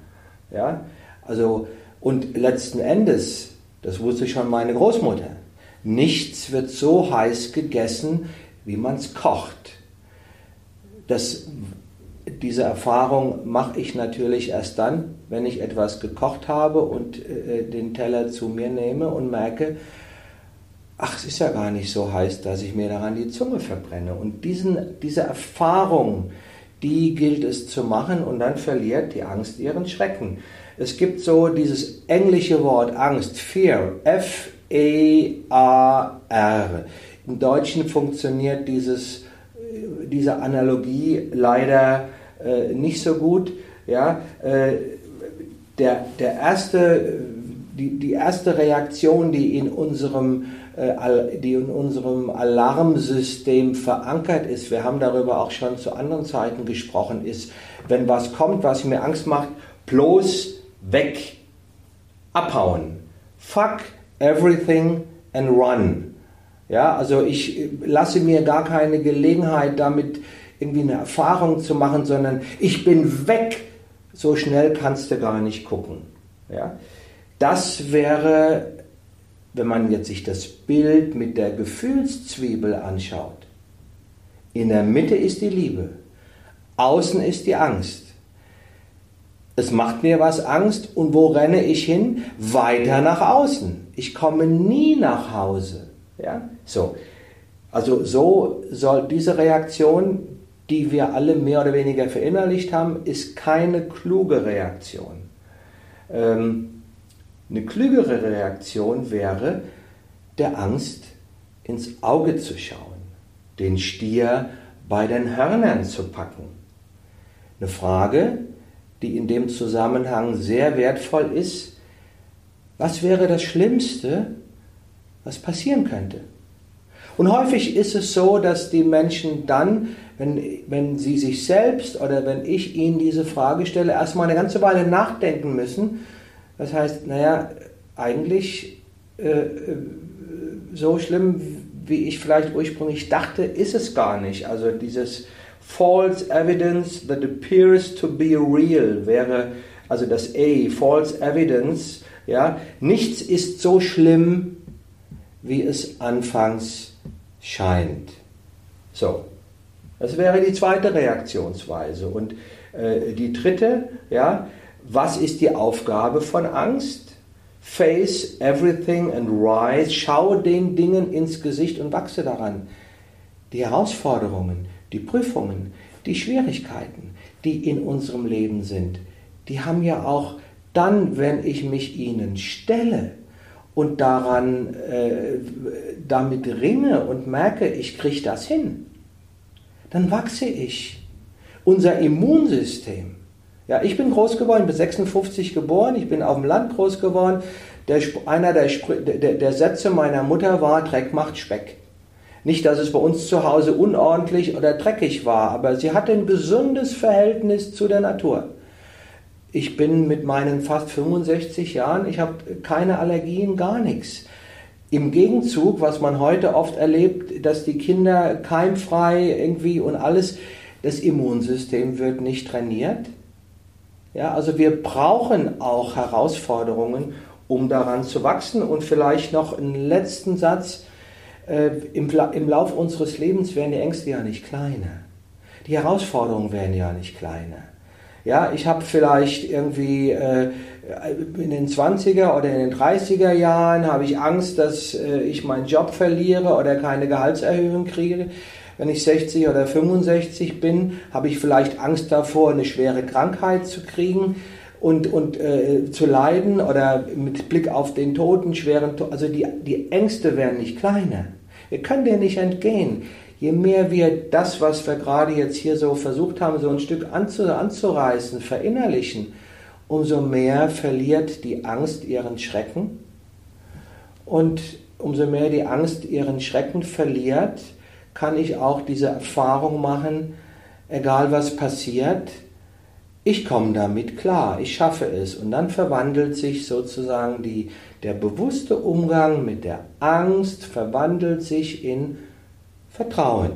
Ja, also, und letzten Endes, das wusste schon meine Großmutter, nichts wird so heiß gegessen, wie man es kocht das, diese Erfahrung mache ich natürlich erst dann, wenn ich etwas gekocht habe und äh, den Teller zu mir nehme und merke, ach, es ist ja gar nicht so heiß, dass ich mir daran die Zunge verbrenne. Und diesen, diese Erfahrung, die gilt es zu machen und dann verliert die Angst ihren Schrecken. Es gibt so dieses englische Wort Angst, Fear, F-E-A-R. Im Deutschen funktioniert dieses diese Analogie leider äh, nicht so gut. Ja, äh, der, der erste, die, die erste Reaktion, die in unserem äh, die in unserem Alarmsystem verankert ist, wir haben darüber auch schon zu anderen Zeiten gesprochen, ist, wenn was kommt, was mir Angst macht, bloß weg, abhauen. Fuck everything and run. Ja, also ich lasse mir gar keine Gelegenheit, damit irgendwie eine Erfahrung zu machen, sondern ich bin weg. So schnell kannst du gar nicht gucken. Ja? Das wäre, wenn man jetzt sich das Bild mit der Gefühlszwiebel anschaut. In der Mitte ist die Liebe, außen ist die Angst. Es macht mir was Angst und wo renne ich hin? Weiter nach außen. Ich komme nie nach Hause. Ja? So. Also so soll diese Reaktion, die wir alle mehr oder weniger verinnerlicht haben, ist keine kluge Reaktion. Ähm, eine klügere Reaktion wäre, der Angst ins Auge zu schauen, den Stier bei den Hörnern zu packen. Eine Frage, die in dem Zusammenhang sehr wertvoll ist, was wäre das Schlimmste, was passieren könnte. Und häufig ist es so, dass die Menschen dann, wenn, wenn sie sich selbst oder wenn ich ihnen diese Frage stelle, erstmal eine ganze Weile nachdenken müssen. Das heißt, naja, eigentlich äh, so schlimm, wie ich vielleicht ursprünglich dachte, ist es gar nicht. Also dieses false evidence that appears to be real wäre also das A, false evidence, ja, nichts ist so schlimm, wie es anfangs scheint. So, das wäre die zweite Reaktionsweise. Und äh, die dritte, ja, was ist die Aufgabe von Angst? Face everything and rise. Schaue den Dingen ins Gesicht und wachse daran. Die Herausforderungen, die Prüfungen, die Schwierigkeiten, die in unserem Leben sind, die haben ja auch dann, wenn ich mich ihnen stelle und daran äh, damit ringe und merke, ich kriege das hin, dann wachse ich. Unser Immunsystem. Ja, ich bin groß geworden, bin 56 geboren, ich bin auf dem Land groß geworden. Der, einer der, der, der Sätze meiner Mutter war, Dreck macht Speck. Nicht, dass es bei uns zu Hause unordentlich oder dreckig war, aber sie hatte ein gesundes Verhältnis zu der Natur. Ich bin mit meinen fast 65 Jahren, ich habe keine Allergien, gar nichts. Im Gegenzug, was man heute oft erlebt, dass die Kinder keimfrei irgendwie und alles, das Immunsystem wird nicht trainiert. Ja, also wir brauchen auch Herausforderungen, um daran zu wachsen. Und vielleicht noch einen letzten Satz. Äh, im, Im Lauf unseres Lebens werden die Ängste ja nicht kleiner. Die Herausforderungen werden ja nicht kleiner. Ja, ich habe vielleicht irgendwie äh, in den 20er oder in den 30er Jahren habe ich Angst, dass äh, ich meinen Job verliere oder keine Gehaltserhöhung kriege. Wenn ich 60 oder 65 bin, habe ich vielleicht Angst davor, eine schwere Krankheit zu kriegen und, und äh, zu leiden oder mit Blick auf den Toten, schweren Tod. Also die, die Ängste werden nicht kleiner. Wir können denen nicht entgehen je mehr wir das, was wir gerade jetzt hier so versucht haben, so ein Stück anzureißen, verinnerlichen, umso mehr verliert die Angst ihren Schrecken. Und umso mehr die Angst ihren Schrecken verliert, kann ich auch diese Erfahrung machen, egal was passiert, ich komme damit klar, ich schaffe es. Und dann verwandelt sich sozusagen die, der bewusste Umgang mit der Angst, verwandelt sich in Vertrauen.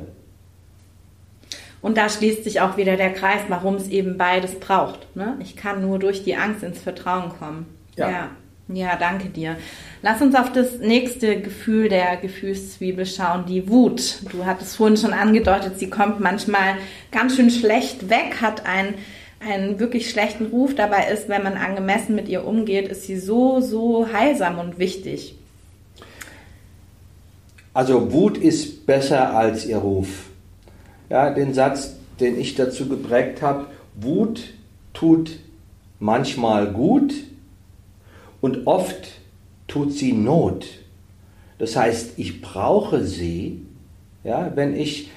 Und da schließt sich auch wieder der Kreis, warum es eben beides braucht. Ne? Ich kann nur durch die Angst ins Vertrauen kommen. Ja. ja. Ja, danke dir. Lass uns auf das nächste Gefühl der Gefühlszwiebel schauen, die Wut. Du hattest vorhin schon angedeutet, sie kommt manchmal ganz schön schlecht weg, hat einen, einen wirklich schlechten Ruf. Dabei ist, wenn man angemessen mit ihr umgeht, ist sie so, so heilsam und wichtig. Also Wut ist besser als ihr Ruf. Ja, den Satz, den ich dazu geprägt habe, Wut tut manchmal gut und oft tut sie Not. Das heißt, ich brauche sie, ja, wenn ich,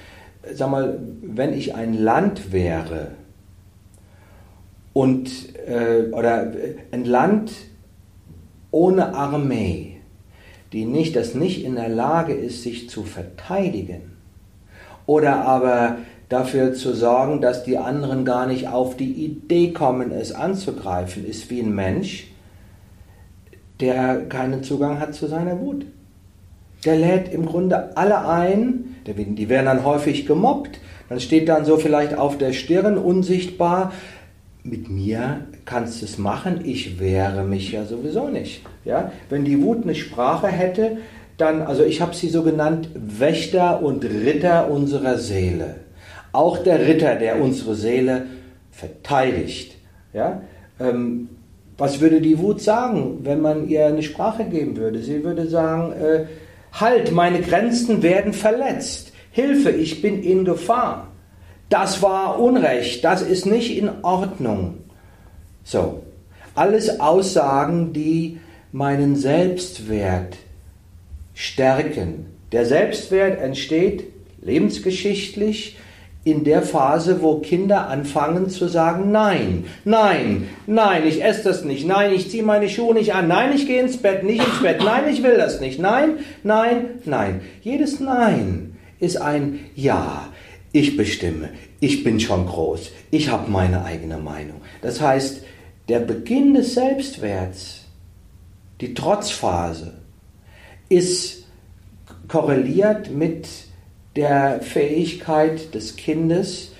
sag mal, wenn ich ein Land wäre und äh, oder ein Land ohne Armee, die nicht, das nicht in der Lage ist, sich zu verteidigen oder aber dafür zu sorgen, dass die anderen gar nicht auf die Idee kommen, es anzugreifen, ist wie ein Mensch, der keinen Zugang hat zu seiner Wut. Der lädt im Grunde alle ein, die werden dann häufig gemobbt, dann steht dann so vielleicht auf der Stirn unsichtbar, mit mir kannst es machen, ich wehre mich ja sowieso nicht. Ja? Wenn die Wut eine Sprache hätte, dann, also ich habe sie so genannt, Wächter und Ritter unserer Seele. Auch der Ritter, der unsere Seele verteidigt. Ja? Ähm, was würde die Wut sagen, wenn man ihr eine Sprache geben würde? Sie würde sagen, äh, halt, meine Grenzen werden verletzt. Hilfe, ich bin in Gefahr das war Unrecht, das ist nicht in Ordnung. So, alles Aussagen, die meinen Selbstwert stärken. Der Selbstwert entsteht lebensgeschichtlich in der Phase, wo Kinder anfangen zu sagen, nein, nein, nein, ich esse das nicht, nein, ich ziehe meine Schuhe nicht an, nein, ich gehe ins Bett, nicht ins Bett, nein, ich will das nicht, nein, nein, nein. Jedes Nein ist ein Ja ich bestimme, ich bin schon groß, ich habe meine eigene Meinung. Das heißt, der Beginn des Selbstwerts, die Trotzphase, ist korreliert mit der Fähigkeit des Kindes,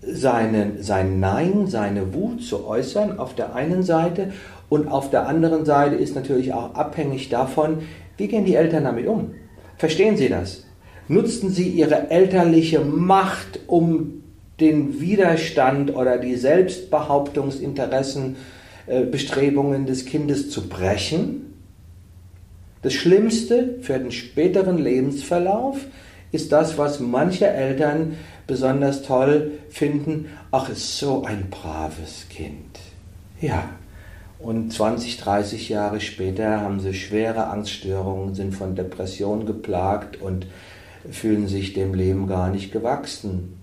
seinen, sein Nein, seine Wut zu äußern auf der einen Seite und auf der anderen Seite ist natürlich auch abhängig davon, wie gehen die Eltern damit um. Verstehen Sie das? Nutzten Sie Ihre elterliche Macht, um den Widerstand oder die Selbstbehauptungsinteressen, äh, Bestrebungen des Kindes zu brechen? Das Schlimmste für den späteren Lebensverlauf ist das, was manche Eltern besonders toll finden. Ach, ist so ein braves Kind. Ja. Und 20, 30 Jahre später haben sie schwere Angststörungen, sind von Depressionen geplagt und fühlen sich dem Leben gar nicht gewachsen.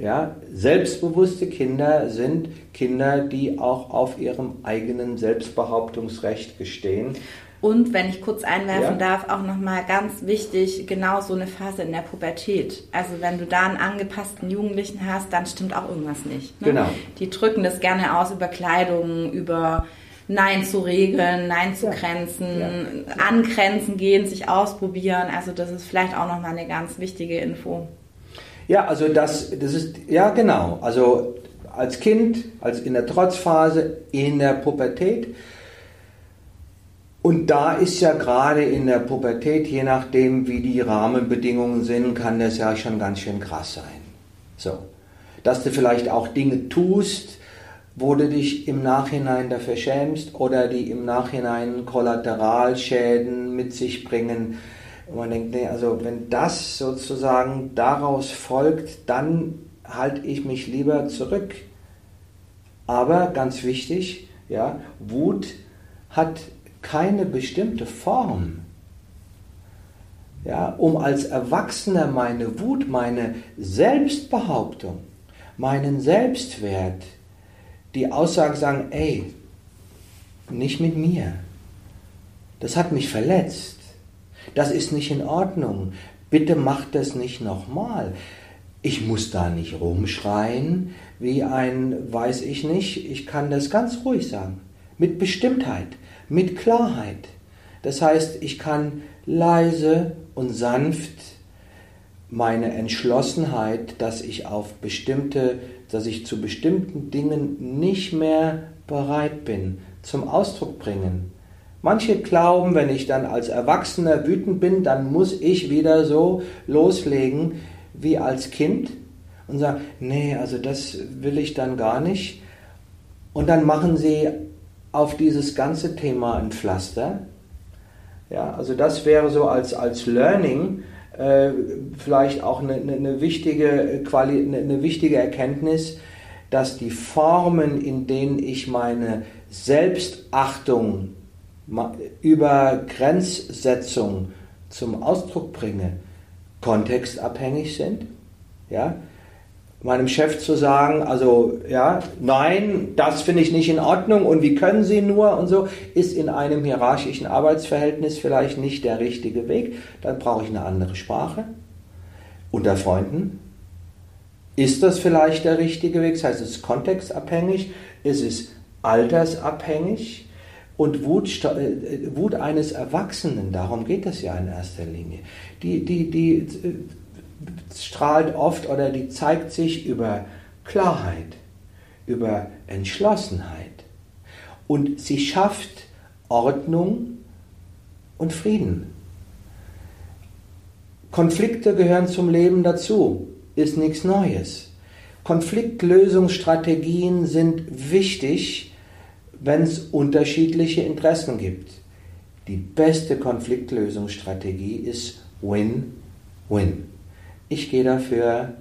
Ja, selbstbewusste Kinder sind Kinder, die auch auf ihrem eigenen Selbstbehauptungsrecht bestehen. Und wenn ich kurz einwerfen ja. darf, auch nochmal ganz wichtig, genau so eine Phase in der Pubertät. Also wenn du da einen angepassten Jugendlichen hast, dann stimmt auch irgendwas nicht. Ne? Genau. Die drücken das gerne aus über Kleidung, über Nein zu Regeln, Nein zu ja. Grenzen, ja. an Grenzen gehen, sich ausprobieren. Also das ist vielleicht auch nochmal eine ganz wichtige Info. Ja, also das, das ist, ja genau. Also als Kind, als in der Trotzphase, in der Pubertät. Und da ist ja gerade in der Pubertät, je nachdem wie die Rahmenbedingungen sind, kann das ja schon ganz schön krass sein. So. Dass du vielleicht auch Dinge tust, wo du dich im Nachhinein dafür schämst oder die im Nachhinein Kollateralschäden mit sich bringen. Und man denkt, nee, also wenn das sozusagen daraus folgt, dann halte ich mich lieber zurück. Aber ganz wichtig, ja, Wut hat keine bestimmte Form. Ja, um als Erwachsener meine Wut, meine Selbstbehauptung, meinen Selbstwert, die Aussage sagen, ey, nicht mit mir. Das hat mich verletzt. Das ist nicht in Ordnung. Bitte mach das nicht nochmal. Ich muss da nicht rumschreien wie ein, weiß ich nicht. Ich kann das ganz ruhig sagen. Mit Bestimmtheit, mit Klarheit. Das heißt, ich kann leise und sanft meine Entschlossenheit, dass ich auf bestimmte, dass ich zu bestimmten Dingen nicht mehr bereit bin, zum Ausdruck bringen. Manche glauben, wenn ich dann als Erwachsener wütend bin, dann muss ich wieder so loslegen wie als Kind und sagen, nee, also das will ich dann gar nicht. Und dann machen sie auf dieses ganze Thema ein Pflaster. Ja, also das wäre so als, als Learning, äh, vielleicht auch eine, eine, wichtige Quali eine, eine wichtige Erkenntnis, dass die Formen, in denen ich meine Selbstachtung über Grenzsetzung zum Ausdruck bringe, kontextabhängig sind. Ja? meinem Chef zu sagen, also ja, nein, das finde ich nicht in Ordnung und wie können Sie nur und so, ist in einem hierarchischen Arbeitsverhältnis vielleicht nicht der richtige Weg. Dann brauche ich eine andere Sprache. Unter Freunden ist das vielleicht der richtige Weg. Das heißt, es ist kontextabhängig, es ist altersabhängig. Und Wut, äh, Wut eines Erwachsenen, darum geht es ja in erster Linie. Die, die, die strahlt oft oder die zeigt sich über Klarheit, über Entschlossenheit. Und sie schafft Ordnung und Frieden. Konflikte gehören zum Leben dazu, ist nichts Neues. Konfliktlösungsstrategien sind wichtig, wenn es unterschiedliche Interessen gibt. Die beste Konfliktlösungsstrategie ist Win-Win. Ich gehe dafür,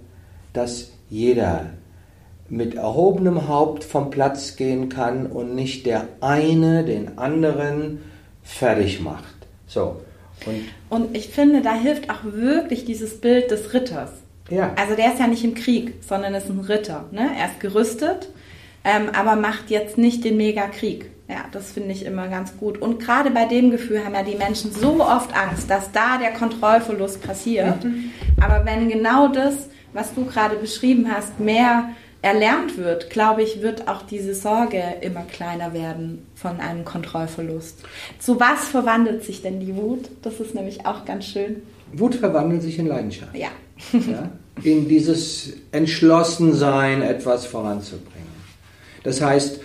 dass jeder mit erhobenem Haupt vom Platz gehen kann und nicht der eine den anderen fertig macht. So. Und, und ich finde, da hilft auch wirklich dieses Bild des Ritters. Ja. Also der ist ja nicht im Krieg, sondern ist ein Ritter. Ne? Er ist gerüstet, ähm, aber macht jetzt nicht den Megakrieg. Ja, das finde ich immer ganz gut. Und gerade bei dem Gefühl haben ja die Menschen so oft Angst, dass da der Kontrollverlust passiert. Mhm. Aber wenn genau das, was du gerade beschrieben hast, mehr erlernt wird, glaube ich, wird auch diese Sorge immer kleiner werden von einem Kontrollverlust. Zu was verwandelt sich denn die Wut? Das ist nämlich auch ganz schön. Wut verwandelt sich in Leidenschaft. Ja. ja. In dieses Entschlossensein, etwas voranzubringen. Das heißt,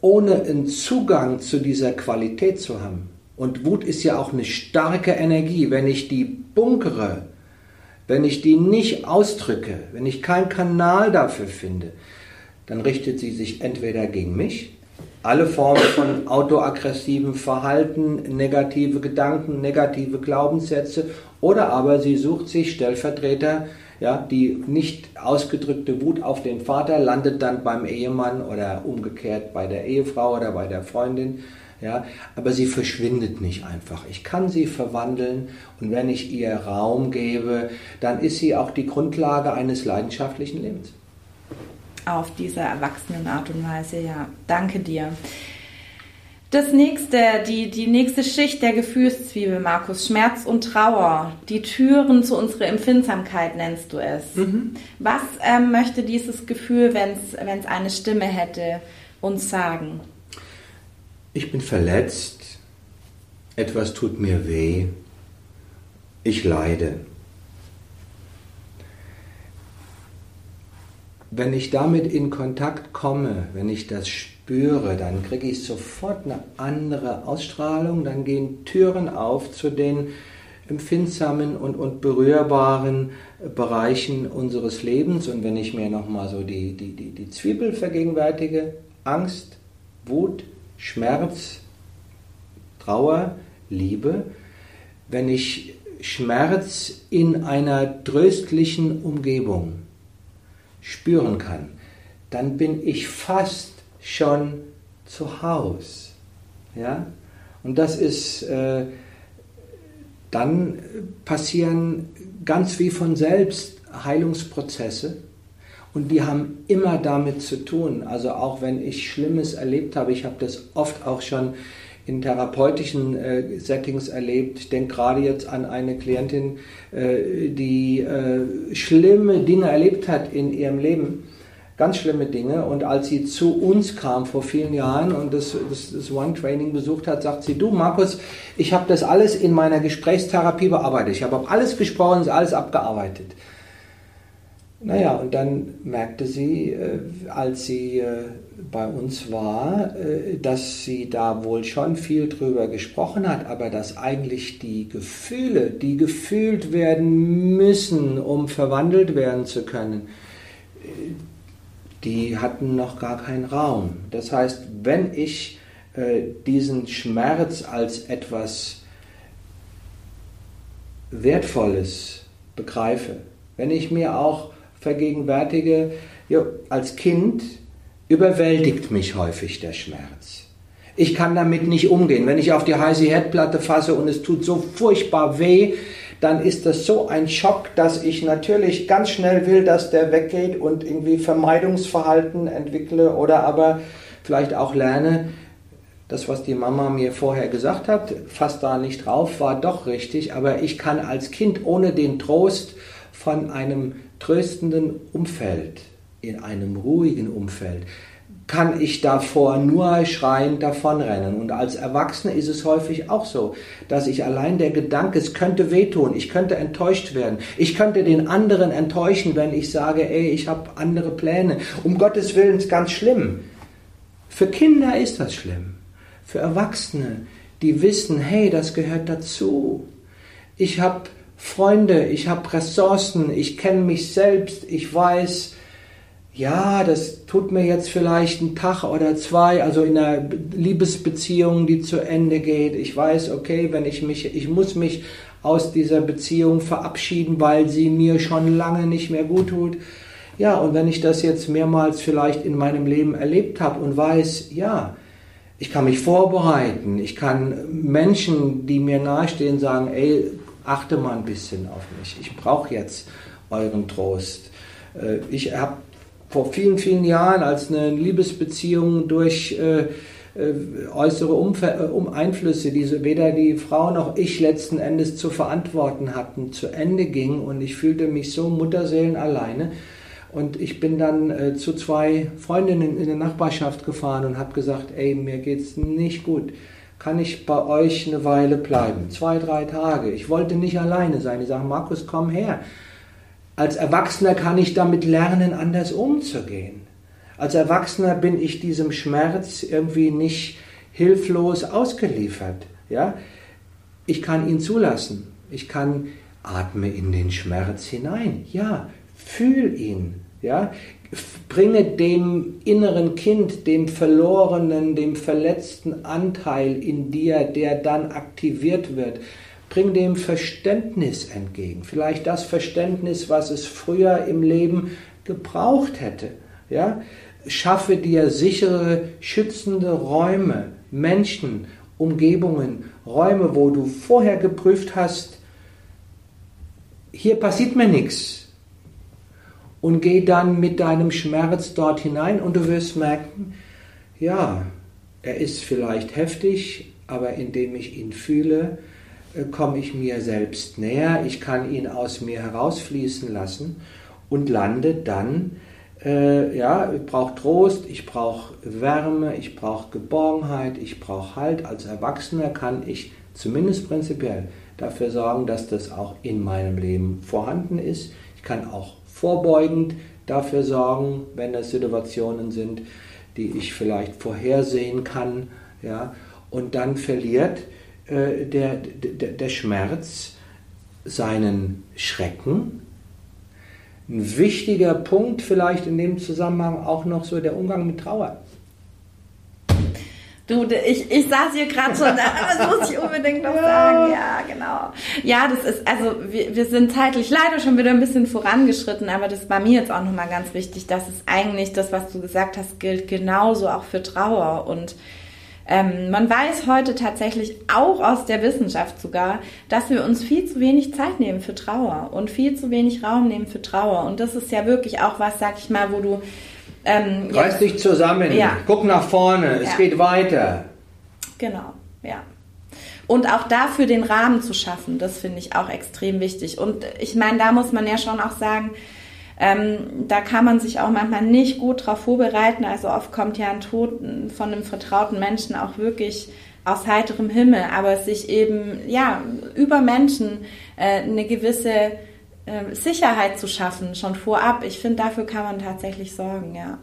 ohne einen Zugang zu dieser Qualität zu haben, und Wut ist ja auch eine starke Energie, wenn ich die bunkere, wenn ich die nicht ausdrücke, wenn ich keinen Kanal dafür finde, dann richtet sie sich entweder gegen mich, alle Formen von autoaggressivem Verhalten, negative Gedanken, negative Glaubenssätze, oder aber sie sucht sich Stellvertreter, ja, die nicht ausgedrückte Wut auf den Vater landet dann beim Ehemann oder umgekehrt bei der Ehefrau oder bei der Freundin. Ja, aber sie verschwindet nicht einfach. Ich kann sie verwandeln und wenn ich ihr Raum gebe, dann ist sie auch die Grundlage eines leidenschaftlichen Lebens. Auf diese erwachsenen Art und Weise, ja. Danke dir. Das nächste, die, die nächste Schicht der Gefühlszwiebel, Markus, Schmerz und Trauer, die Türen zu unserer Empfindsamkeit nennst du es. Mhm. Was ähm, möchte dieses Gefühl, wenn es eine Stimme hätte, uns sagen? Ich bin verletzt, etwas tut mir weh, ich leide. Wenn ich damit in Kontakt komme, wenn ich das spüre, dann kriege ich sofort eine andere Ausstrahlung, dann gehen Türen auf zu den empfindsamen und, und berührbaren Bereichen unseres Lebens. Und wenn ich mir nochmal so die, die, die, die Zwiebel vergegenwärtige, Angst, Wut, Schmerz, Trauer, Liebe, wenn ich Schmerz in einer tröstlichen Umgebung spüren kann, dann bin ich fast schon zu Hause. Ja? Und das ist, äh, dann passieren ganz wie von selbst Heilungsprozesse und die haben immer damit zu tun. Also auch wenn ich Schlimmes erlebt habe, ich habe das oft auch schon in therapeutischen äh, Settings erlebt. Ich denke gerade jetzt an eine Klientin, äh, die äh, schlimme Dinge erlebt hat in ihrem Leben ganz schlimme Dinge. Und als sie zu uns kam vor vielen Jahren und das, das, das One-Training besucht hat, sagt sie, du Markus, ich habe das alles in meiner Gesprächstherapie bearbeitet. Ich habe alles gesprochen, alles abgearbeitet. Naja, und dann merkte sie, äh, als sie äh, bei uns war, äh, dass sie da wohl schon viel drüber gesprochen hat, aber dass eigentlich die Gefühle, die gefühlt werden müssen, um verwandelt werden zu können, die hatten noch gar keinen Raum. Das heißt, wenn ich äh, diesen Schmerz als etwas Wertvolles begreife, wenn ich mir auch vergegenwärtige, ja, als Kind überwältigt mich häufig der Schmerz. Ich kann damit nicht umgehen. Wenn ich auf die heiße Herdplatte fasse und es tut so furchtbar weh, dann ist das so ein Schock, dass ich natürlich ganz schnell will, dass der weggeht und irgendwie Vermeidungsverhalten entwickle oder aber vielleicht auch lerne, das, was die Mama mir vorher gesagt hat, fast da nicht drauf, war doch richtig, aber ich kann als Kind ohne den Trost von einem tröstenden Umfeld, in einem ruhigen Umfeld, kann ich davor nur schreiend davonrennen. Und als Erwachsener ist es häufig auch so, dass ich allein der Gedanke, es könnte wehtun, ich könnte enttäuscht werden, ich könnte den anderen enttäuschen, wenn ich sage, ey, ich habe andere Pläne. Um Gottes Willen ist ganz schlimm. Für Kinder ist das schlimm. Für Erwachsene, die wissen, hey, das gehört dazu. Ich habe Freunde, ich habe Ressourcen, ich kenne mich selbst, ich weiß, ja, das tut mir jetzt vielleicht einen Tag oder zwei, also in einer Liebesbeziehung, die zu Ende geht. Ich weiß, okay, wenn ich mich, ich muss mich aus dieser Beziehung verabschieden, weil sie mir schon lange nicht mehr gut tut. Ja, und wenn ich das jetzt mehrmals vielleicht in meinem Leben erlebt habe und weiß, ja, ich kann mich vorbereiten, ich kann Menschen, die mir nahestehen, sagen, ey, achte mal ein bisschen auf mich, ich brauche jetzt euren Trost. Äh, ich habe vor vielen, vielen Jahren, als eine Liebesbeziehung durch äh, äh äußere Umf äh, um Einflüsse, die so weder die Frau noch ich letzten Endes zu verantworten hatten, zu Ende ging und ich fühlte mich so Mutterseelen alleine. Und ich bin dann äh, zu zwei Freundinnen in der Nachbarschaft gefahren und habe gesagt, ey, mir geht's nicht gut kann ich bei euch eine Weile bleiben, zwei, drei Tage. Ich wollte nicht alleine sein. Die sagen, Markus, komm her. Als Erwachsener kann ich damit lernen, anders umzugehen. Als Erwachsener bin ich diesem Schmerz irgendwie nicht hilflos ausgeliefert. Ja? Ich kann ihn zulassen. Ich kann atme in den Schmerz hinein. Ja, fühl ihn. Ja? Bringe dem inneren Kind, dem verlorenen, dem verletzten Anteil in dir, der dann aktiviert wird, bring dem Verständnis entgegen. Vielleicht das Verständnis, was es früher im Leben gebraucht hätte. Ja? Schaffe dir sichere, schützende Räume, Menschen, Umgebungen, Räume, wo du vorher geprüft hast, hier passiert mir nichts und geh dann mit deinem Schmerz dort hinein und du wirst merken, ja, er ist vielleicht heftig, aber indem ich ihn fühle, komme ich mir selbst näher, ich kann ihn aus mir herausfließen lassen und lande dann, äh, ja, ich brauche Trost, ich brauche Wärme, ich brauche Geborgenheit, ich brauche Halt. Als Erwachsener kann ich zumindest prinzipiell dafür sorgen, dass das auch in meinem Leben vorhanden ist. Ich kann auch vorbeugend dafür sorgen, wenn es Situationen sind, die ich vielleicht vorhersehen kann. Ja, und dann verliert äh, der, der, der Schmerz seinen Schrecken. Ein wichtiger Punkt vielleicht in dem Zusammenhang auch noch so der Umgang mit Trauer. Du, ich, ich saß hier gerade schon da, das muss ich unbedingt noch sagen. Ja, genau. Ja, das ist, also wir, wir sind zeitlich leider schon wieder ein bisschen vorangeschritten, aber das war mir jetzt auch nochmal ganz wichtig, dass es eigentlich das, was du gesagt hast, gilt genauso auch für Trauer. Und ähm, man weiß heute tatsächlich auch aus der Wissenschaft sogar, dass wir uns viel zu wenig Zeit nehmen für Trauer und viel zu wenig Raum nehmen für Trauer. Und das ist ja wirklich auch was, sag ich mal, wo du ähm, Reiß dich zusammen, ja. guck nach vorne, es ja. geht weiter. Genau, ja. Und auch dafür den Rahmen zu schaffen, das finde ich auch extrem wichtig. Und ich meine, da muss man ja schon auch sagen, ähm, da kann man sich auch manchmal nicht gut drauf vorbereiten. Also oft kommt ja ein Tod von einem vertrauten Menschen auch wirklich aus heiterem Himmel, aber sich eben ja über Menschen äh, eine gewisse ähm, Sicherheit zu schaffen, schon vorab. Ich finde, dafür kann man tatsächlich sorgen, ja.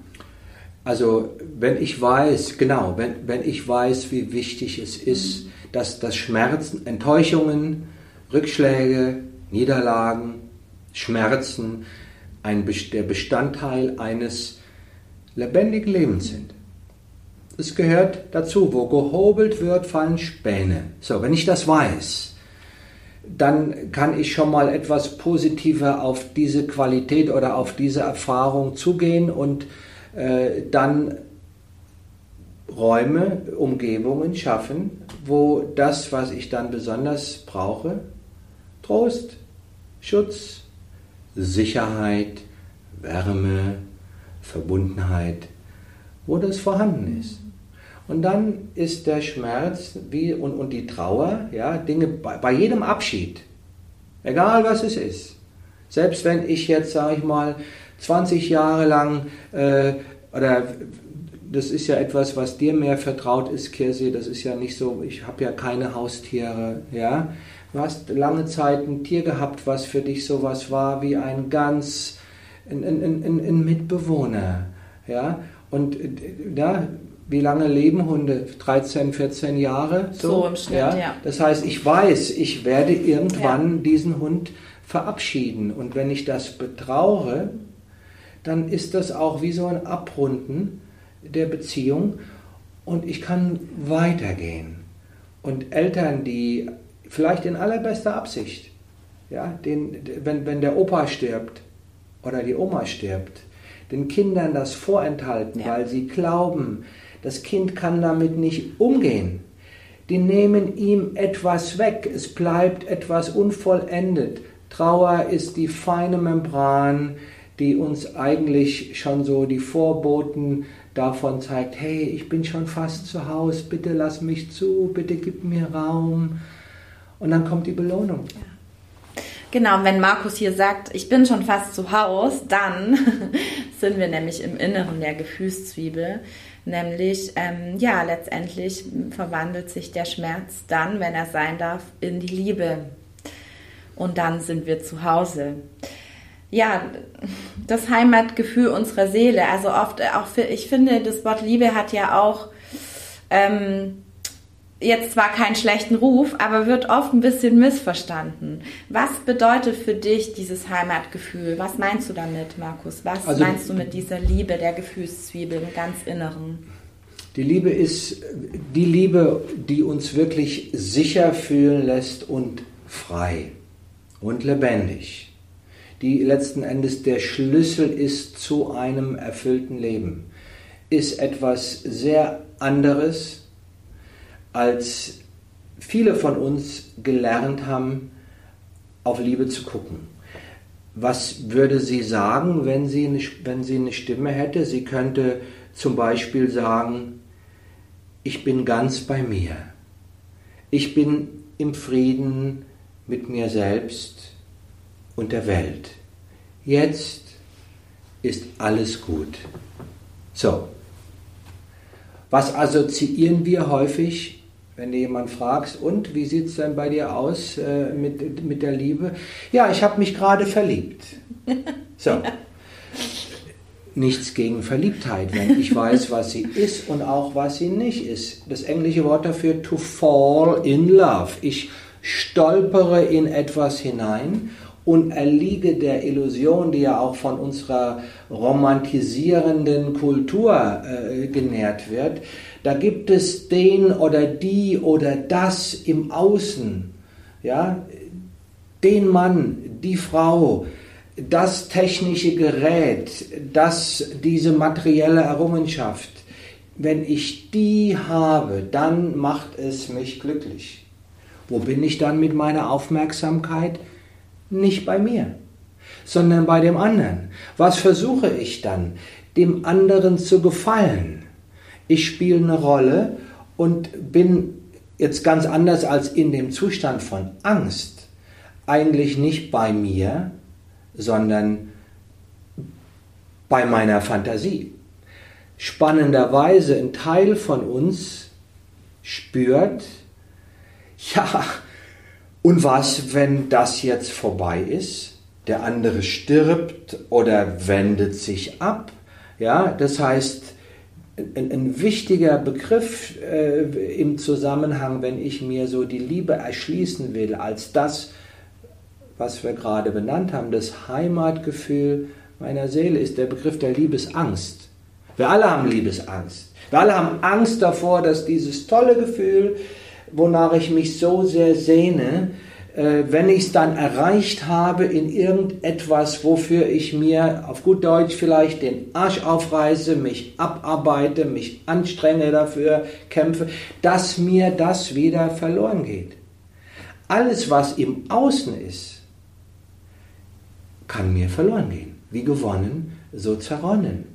Also wenn ich weiß, genau, wenn, wenn ich weiß, wie wichtig es ist, mhm. dass, dass Schmerzen, Enttäuschungen, Rückschläge, Niederlagen, Schmerzen ein, der Bestandteil eines lebendigen Lebens sind. Es gehört dazu, wo gehobelt wird, fallen Späne. So, wenn ich das weiß, dann kann ich schon mal etwas positiver auf diese Qualität oder auf diese Erfahrung zugehen und äh, dann Räume, Umgebungen schaffen, wo das, was ich dann besonders brauche, Trost, Schutz, Sicherheit, Wärme, Verbundenheit, wo das vorhanden ist. Und dann ist der Schmerz wie, und, und die Trauer, ja, Dinge bei, bei jedem Abschied, egal was es ist. Selbst wenn ich jetzt, sage ich mal, 20 Jahre lang, äh, oder das ist ja etwas, was dir mehr vertraut ist, Kirsi, das ist ja nicht so, ich habe ja keine Haustiere, ja. Du hast lange Zeit ein Tier gehabt, was für dich sowas war wie ein ganz, ein, ein, ein, ein Mitbewohner, ja. Und äh, wie lange leben Hunde? 13, 14 Jahre? So, so im Schnitt, ja? ja? Das heißt, ich weiß, ich werde irgendwann ja. diesen Hund verabschieden. Und wenn ich das betraure, dann ist das auch wie so ein Abrunden der Beziehung und ich kann weitergehen. Und Eltern, die vielleicht in allerbester Absicht, ja, den, wenn, wenn der Opa stirbt oder die Oma stirbt, den Kindern das vorenthalten, ja. weil sie glauben, das Kind kann damit nicht umgehen. Die nehmen ihm etwas weg, es bleibt etwas unvollendet. Trauer ist die feine Membran, die uns eigentlich schon so die Vorboten davon zeigt, hey, ich bin schon fast zu Hause, bitte lass mich zu, bitte gib mir Raum. Und dann kommt die Belohnung. Ja. Genau, wenn Markus hier sagt, ich bin schon fast zu Hause, dann [LAUGHS] sind wir nämlich im Inneren der Gefühlszwiebel. Nämlich, ähm, ja, letztendlich verwandelt sich der Schmerz dann, wenn er sein darf, in die Liebe. Und dann sind wir zu Hause. Ja, das Heimatgefühl unserer Seele. Also oft auch, für, ich finde, das Wort Liebe hat ja auch ähm, jetzt zwar keinen schlechten Ruf, aber wird oft ein bisschen missverstanden. Was bedeutet für dich dieses Heimatgefühl? Was meinst du damit, Markus? Was also, meinst du mit dieser Liebe der Gefühlszwiebel im ganz Inneren? Die Liebe ist die Liebe, die uns wirklich sicher fühlen lässt und frei und lebendig. Die letzten Endes der Schlüssel ist zu einem erfüllten Leben. Ist etwas sehr anderes als viele von uns gelernt haben, auf Liebe zu gucken. Was würde sie sagen, wenn sie, eine, wenn sie eine Stimme hätte? Sie könnte zum Beispiel sagen, ich bin ganz bei mir. Ich bin im Frieden mit mir selbst und der Welt. Jetzt ist alles gut. So. Was assoziieren wir häufig wenn du jemand fragst, und wie sieht es denn bei dir aus äh, mit, mit der Liebe? Ja, ich habe mich gerade verliebt. [LAUGHS] So. Nichts gegen Verliebtheit, wenn ich weiß, was sie ist und auch was sie nicht ist. Das englische Wort dafür, to fall in love. Ich stolpere in etwas hinein und erliege der Illusion, die ja auch von unserer romantisierenden Kultur äh, genährt wird, da gibt es den oder die oder das im Außen, ja, den Mann, die Frau, das technische Gerät, das, diese materielle Errungenschaft. Wenn ich die habe, dann macht es mich glücklich. Wo bin ich dann mit meiner Aufmerksamkeit? Nicht bei mir, sondern bei dem anderen. Was versuche ich dann? Dem anderen zu gefallen ich spiele eine Rolle und bin jetzt ganz anders als in dem Zustand von Angst eigentlich nicht bei mir, sondern bei meiner Fantasie. Spannenderweise ein Teil von uns spürt, [LAUGHS] ja, und was, wenn das jetzt vorbei ist? Der andere stirbt oder wendet sich ab. Ja, das heißt, ein, ein wichtiger Begriff äh, im Zusammenhang, wenn ich mir so die Liebe erschließen will, als das, was wir gerade benannt haben, das Heimatgefühl meiner Seele, ist der Begriff der Liebesangst. Wir alle haben Liebesangst. Wir alle haben Angst davor, dass dieses tolle Gefühl, wonach ich mich so sehr sehne, äh, wenn ich es dann erreicht habe in irgendetwas, wofür ich mir auf gut Deutsch vielleicht den Arsch aufreiße, mich abarbeite, mich anstrenge dafür, kämpfe, dass mir das wieder verloren geht. Alles, was im Außen ist, kann mir verloren gehen. Wie gewonnen, so zerronnen.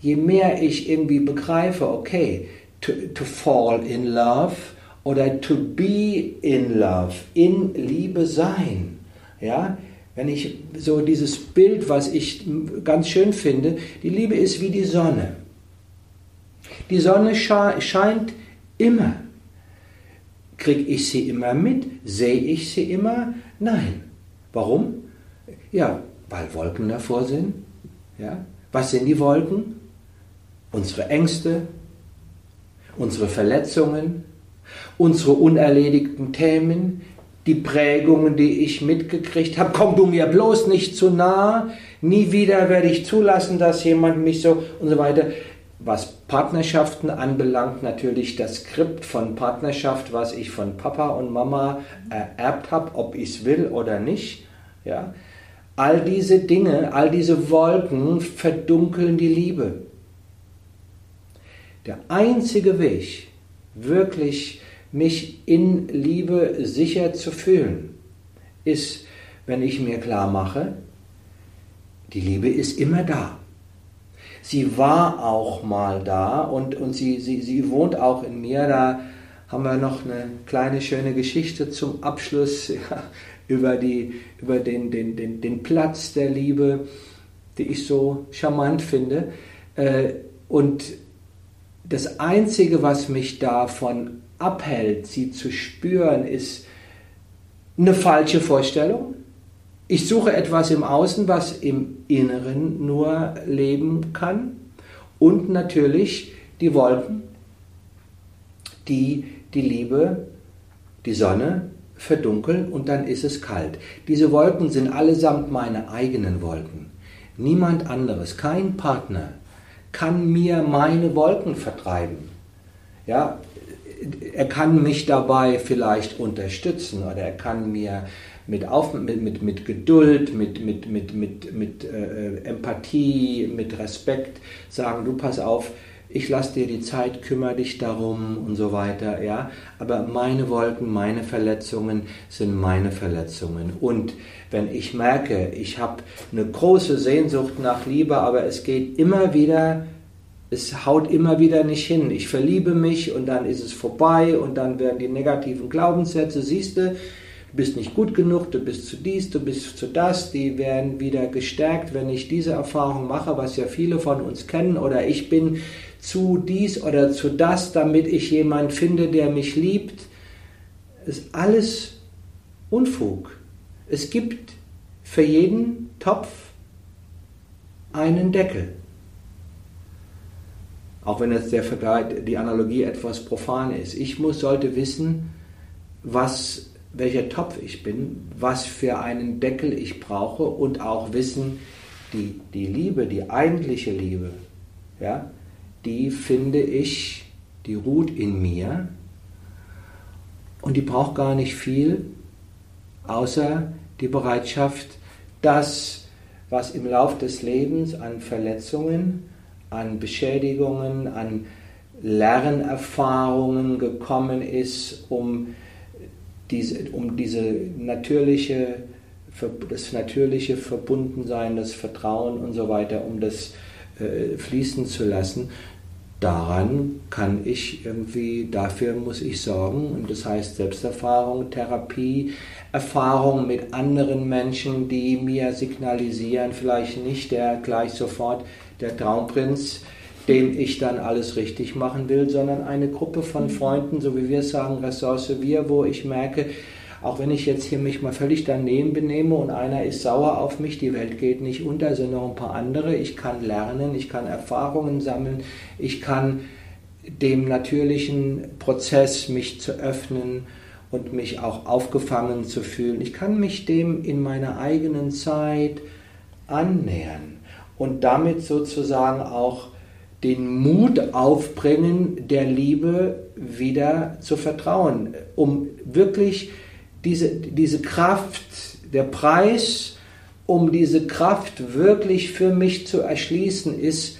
Je mehr ich irgendwie begreife, okay, to, to fall in love, oder to be in love, in Liebe sein. Ja, wenn ich so dieses Bild, was ich ganz schön finde, die Liebe ist wie die Sonne. Die Sonne scheint immer. Kriege ich sie immer mit? Sehe ich sie immer? Nein. Warum? Ja, weil Wolken davor sind. Ja? Was sind die Wolken? Unsere Ängste, unsere Verletzungen, unsere unerledigten Themen, die Prägungen, die ich mitgekriegt habe. Komm du mir bloß nicht zu nah, nie wieder werde ich zulassen, dass jemand mich so und so weiter. Was Partnerschaften anbelangt, natürlich das Skript von Partnerschaft, was ich von Papa und Mama ererbt habe, ob ich es will oder nicht. Ja. All diese Dinge, all diese Wolken verdunkeln die Liebe. Der einzige Weg, wirklich mich in Liebe sicher zu fühlen, ist, wenn ich mir klar mache, die Liebe ist immer da. Sie war auch mal da und, und sie, sie, sie wohnt auch in mir. Da haben wir noch eine kleine schöne Geschichte zum Abschluss. [LAUGHS] Ja, über, die, über den, den, den, den Platz der Liebe, die ich so charmant finde. Äh, und das Einzige, was mich davon abhält, sie zu spüren, ist eine falsche Vorstellung. Ich suche etwas im Außen, was im Inneren nur leben kann. Und natürlich die Wolken, die die Liebe, die Sonne verdunkeln und dann ist es kalt. Diese Wolken sind allesamt meine eigenen Wolken. Niemand anderes, kein Partner kann mir meine Wolken vertreiben. Ja, er kann mich dabei vielleicht unterstützen oder er kann mir mit, Auf, mit, mit, mit Geduld, mit, mit, mit, mit, mit äh, Empathie, mit Respekt sagen, du pass auf, ich lasse dir die Zeit, kümmere dich darum und so weiter, ja. Aber meine Wolken, meine Verletzungen sind meine Verletzungen. Und wenn ich merke, ich habe eine große Sehnsucht nach Liebe, aber es geht immer wieder es haut immer wieder nicht hin. Ich verliebe mich und dann ist es vorbei und dann werden die negativen Glaubenssätze, siehst du, du bist nicht gut genug, du bist zu dies, du bist zu das, die werden wieder gestärkt, wenn ich diese Erfahrung mache, was ja viele von uns kennen, oder ich bin zu dies oder zu das, damit ich jemand finde, der mich liebt, ist alles Unfug. Es gibt für jeden Topf einen Deckel. Auch wenn jetzt der Vergleich, die Analogie etwas profan ist. Ich muss, sollte wissen, was welcher Topf ich bin, was für einen Deckel ich brauche und auch wissen, die, die Liebe, die eigentliche Liebe, ja, die finde ich, die ruht in mir und die braucht gar nicht viel, außer die Bereitschaft, das, was im Lauf des Lebens an Verletzungen, an Beschädigungen, an Lernerfahrungen gekommen ist, um diese, um diese natürliche, das natürliche Verbundensein, das Vertrauen und so weiter, um das fließen zu lassen, daran kann ich irgendwie, dafür muss ich sorgen. Und das heißt Selbsterfahrung, Therapie, Erfahrung mit anderen Menschen, die mir signalisieren, vielleicht nicht der gleich sofort der Traumprinz, dem ich dann alles richtig machen will, sondern eine Gruppe von. Freunden, so wie wir sagen, Ressource wir, wo ich merke, auch wenn ich jetzt hier mich mal völlig daneben benehme und einer ist sauer auf mich, die Welt geht nicht unter, sind noch ein paar andere. Ich kann lernen, ich kann Erfahrungen sammeln, ich kann dem natürlichen Prozess, mich zu öffnen und mich auch aufgefangen zu fühlen. Ich kann mich dem in meiner eigenen Zeit annähern und damit sozusagen auch den Mut aufbringen, der Liebe wieder zu vertrauen, um wirklich diese, diese Kraft, der Preis, um diese Kraft wirklich für mich zu erschließen, ist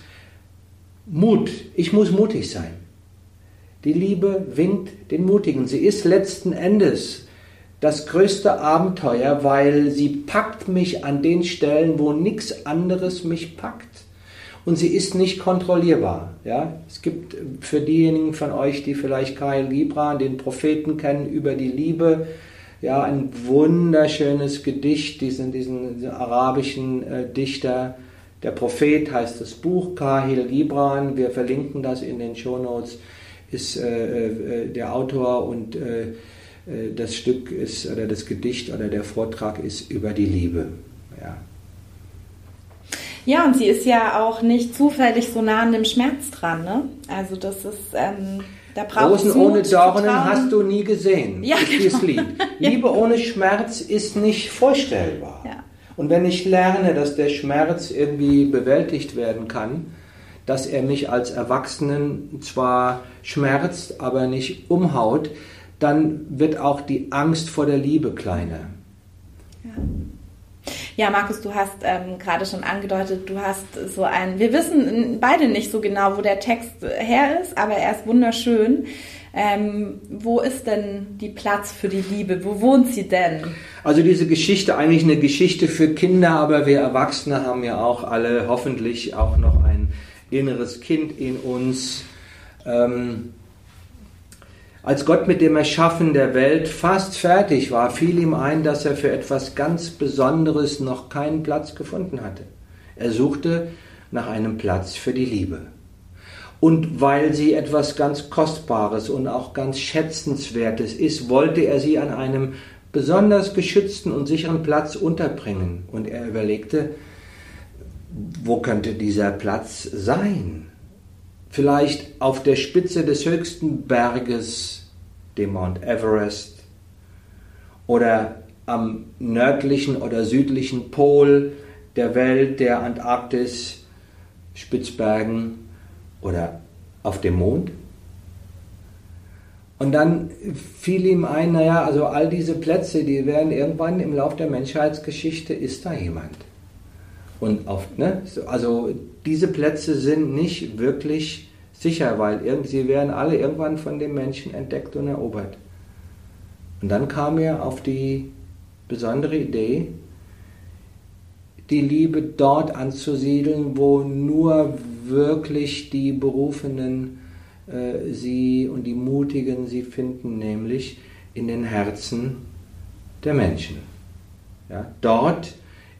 Mut. Ich muss mutig sein. Die Liebe winkt den Mutigen. Sie ist letzten Endes das größte Abenteuer, weil sie packt mich an den Stellen, wo nichts anderes mich packt und sie ist nicht kontrollierbar. Ja? Es gibt für diejenigen von euch, die vielleicht Kyle Gibran, den Propheten kennen, über die Liebe, ja, ein wunderschönes Gedicht, diesen, diesen, diesen arabischen äh, Dichter, der Prophet heißt das Buch, Kahil Gibran, wir verlinken das in den Shownotes, ist äh, äh, der Autor und äh, äh, das Stück ist, oder das Gedicht oder der Vortrag ist über die Liebe. Ja. Ja, und sie ist ja auch nicht zufällig so nah an dem Schmerz dran. Ne? Also das ist, ähm, da Rosen ohne Dornen hast du nie gesehen. Ja, genau. Lied. [LAUGHS] Liebe ohne Schmerz ist nicht vorstellbar. Ja. Und wenn ich lerne, dass der Schmerz irgendwie bewältigt werden kann, dass er mich als Erwachsenen zwar schmerzt, aber nicht umhaut, dann wird auch die Angst vor der Liebe kleiner. Ja. Ja, Markus, du hast ähm, gerade schon angedeutet, du hast so ein, wir wissen beide nicht so genau, wo der Text her ist, aber er ist wunderschön. Ähm, wo ist denn die Platz für die Liebe? Wo wohnt sie denn? Also diese Geschichte, eigentlich eine Geschichte für Kinder, aber wir Erwachsene haben ja auch alle hoffentlich auch noch ein inneres Kind in uns. Ähm, Als Gott mit dem Erschaffen der Welt fast fertig war, fiel ihm ein, dass er für etwas ganz Besonderes noch keinen Platz gefunden hatte. Er suchte nach einem Platz für die Liebe. Und weil sie etwas ganz Kostbares und auch ganz Schätzenswertes ist, wollte er sie an einem besonders geschützten und sicheren Platz unterbringen. Und er überlegte, wo könnte dieser Platz sein? Vielleicht auf der Spitze des höchsten Berges, dem Mount Everest, oder am nördlichen oder südlichen Pol der Welt, der Antarktis, Spitzbergen oder auf dem Mond. Und dann fiel ihm ein, naja, also all diese Plätze, die werden irgendwann im Laufe der Menschheitsgeschichte, ist da jemand. Und auf, ne, also diese Plätze sind nicht wirklich sicher, weil sie werden alle irgendwann von dem Menschen entdeckt und erobert. Und dann kam er auf die besondere Idee, die Liebe dort anzusiedeln, wo nur wirklich die Berufenen äh, sie und die Mutigen sie finden, nämlich in den Herzen der Menschen. Ja, dort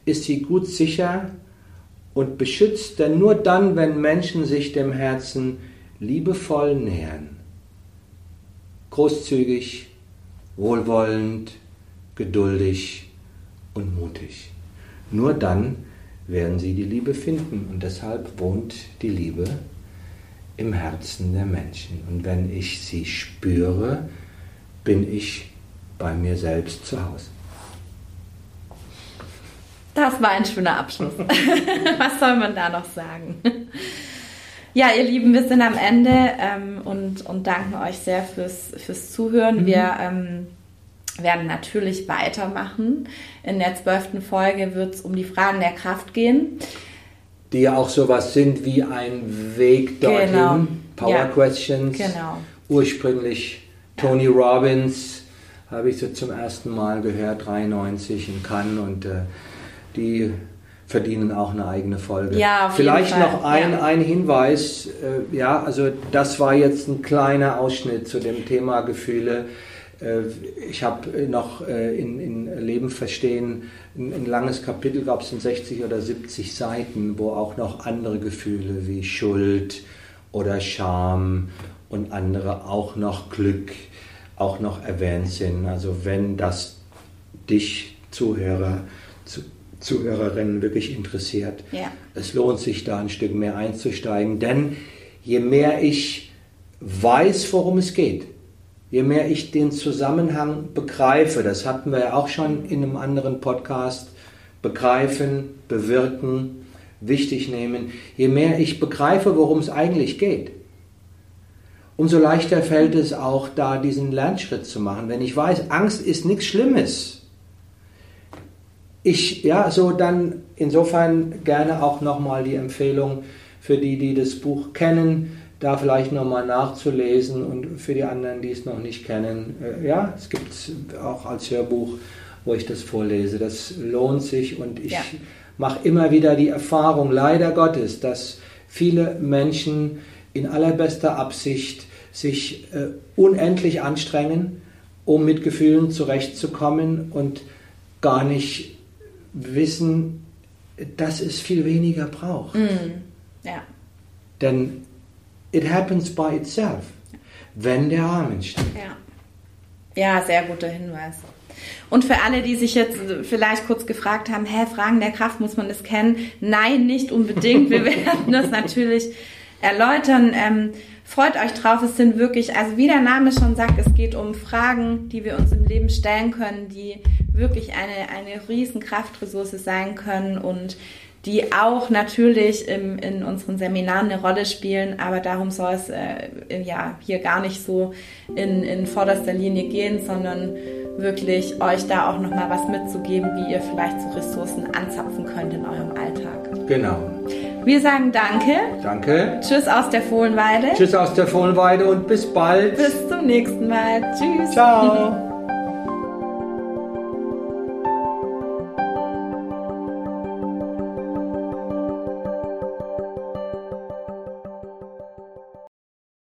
ist sie gut sicher und beschützt, denn nur dann, wenn Menschen sich dem Herzen liebevoll nähern, großzügig, wohlwollend, geduldig und mutig, nur dann werden sie die Liebe finden. Und deshalb wohnt die Liebe im Herzen der Menschen. Und wenn ich sie spüre, bin ich bei mir selbst zu Hause. Das war ein schöner Abschluss. [LAUGHS] Was soll man da noch sagen? Ja, ihr Lieben, wir sind am Ende ähm, und, und danken euch sehr fürs, fürs Zuhören. Mhm. Wir ähm, werden natürlich weitermachen. In der zwölften Folge wird es um die Fragen der Kraft gehen. Die ja auch sowas sind wie ein Weg dorthin. Genau. Power ja. Questions. Genau. Ursprünglich Tony ja. Robbins habe ich so zum ersten Mal gehört, 93 in Cannes und äh, die verdienen auch eine eigene Folge. Ja, Vielleicht noch ein, ja. ein Hinweis, äh, ja, also das war jetzt ein kleiner Ausschnitt zu dem Thema Gefühle. Äh, ich habe noch äh, in, in, Leben verstehen ein, ein langes Kapitel, gab es in 60 oder 70 Seiten, wo auch noch andere Gefühle wie Schuld oder Scham und andere auch noch Glück auch noch erwähnt sind. Also wenn das dich Zuhörer, Zuhörerinnen wirklich interessiert, ja. es lohnt sich da ein Stück mehr einzusteigen, denn je mehr ich weiß, worum es geht, je mehr ich den Zusammenhang begreife, das hatten wir ja auch schon in einem anderen Podcast, begreifen, bewirken, wichtig nehmen, je mehr ich begreife, worum es eigentlich geht, umso leichter fällt es auch da diesen Lernschritt zu machen. Wenn ich weiß, Angst ist nichts Schlimmes, ich, ja, so dann insofern gerne auch nochmal die Empfehlung für die, die das Buch kennen, da vielleicht nochmal nachzulesen und für die anderen, die es noch nicht kennen, äh, ja, es gibt es auch als Hörbuch, wo ich das vorlese. Das lohnt sich und ich ja. mache immer wieder die Erfahrung, leider Gottes, dass viele Menschen in allerbester Absicht sich äh, unendlich anstrengen, um mit Gefühlen zurechtzukommen und gar nicht wissen, dass es viel weniger braucht. Mm, ja. Denn it happens by itself, wenn der Rahmen steht. Ja. ja, sehr guter Hinweis. Und für alle, die sich jetzt vielleicht kurz gefragt haben, hä, Fragen der Kraft, muss man das kennen? Nein, nicht unbedingt. Wir [LAUGHS] werden das natürlich erläutern. Ähm, freut euch drauf, es sind wirklich, also wie der Name schon sagt, es geht um Fragen, die wir uns im Leben stellen können, die wirklich eine, eine riesen Kraftressource sein können und die auch natürlich im, in unseren Seminaren eine Rolle spielen, aber darum soll es äh, ja hier gar nicht so in, in vorderster Linie gehen, sondern wirklich euch da auch nochmal was mitzugeben, wie ihr vielleicht so Ressourcen anzapfen könnt in eurem Alltag. Genau. Wir sagen Danke. Danke. Tschüss aus der Fohlenweide. Tschüss aus der Fohlenweide und bis bald. Bis zum nächsten Mal. Tschüss. Ciao. [LAUGHS]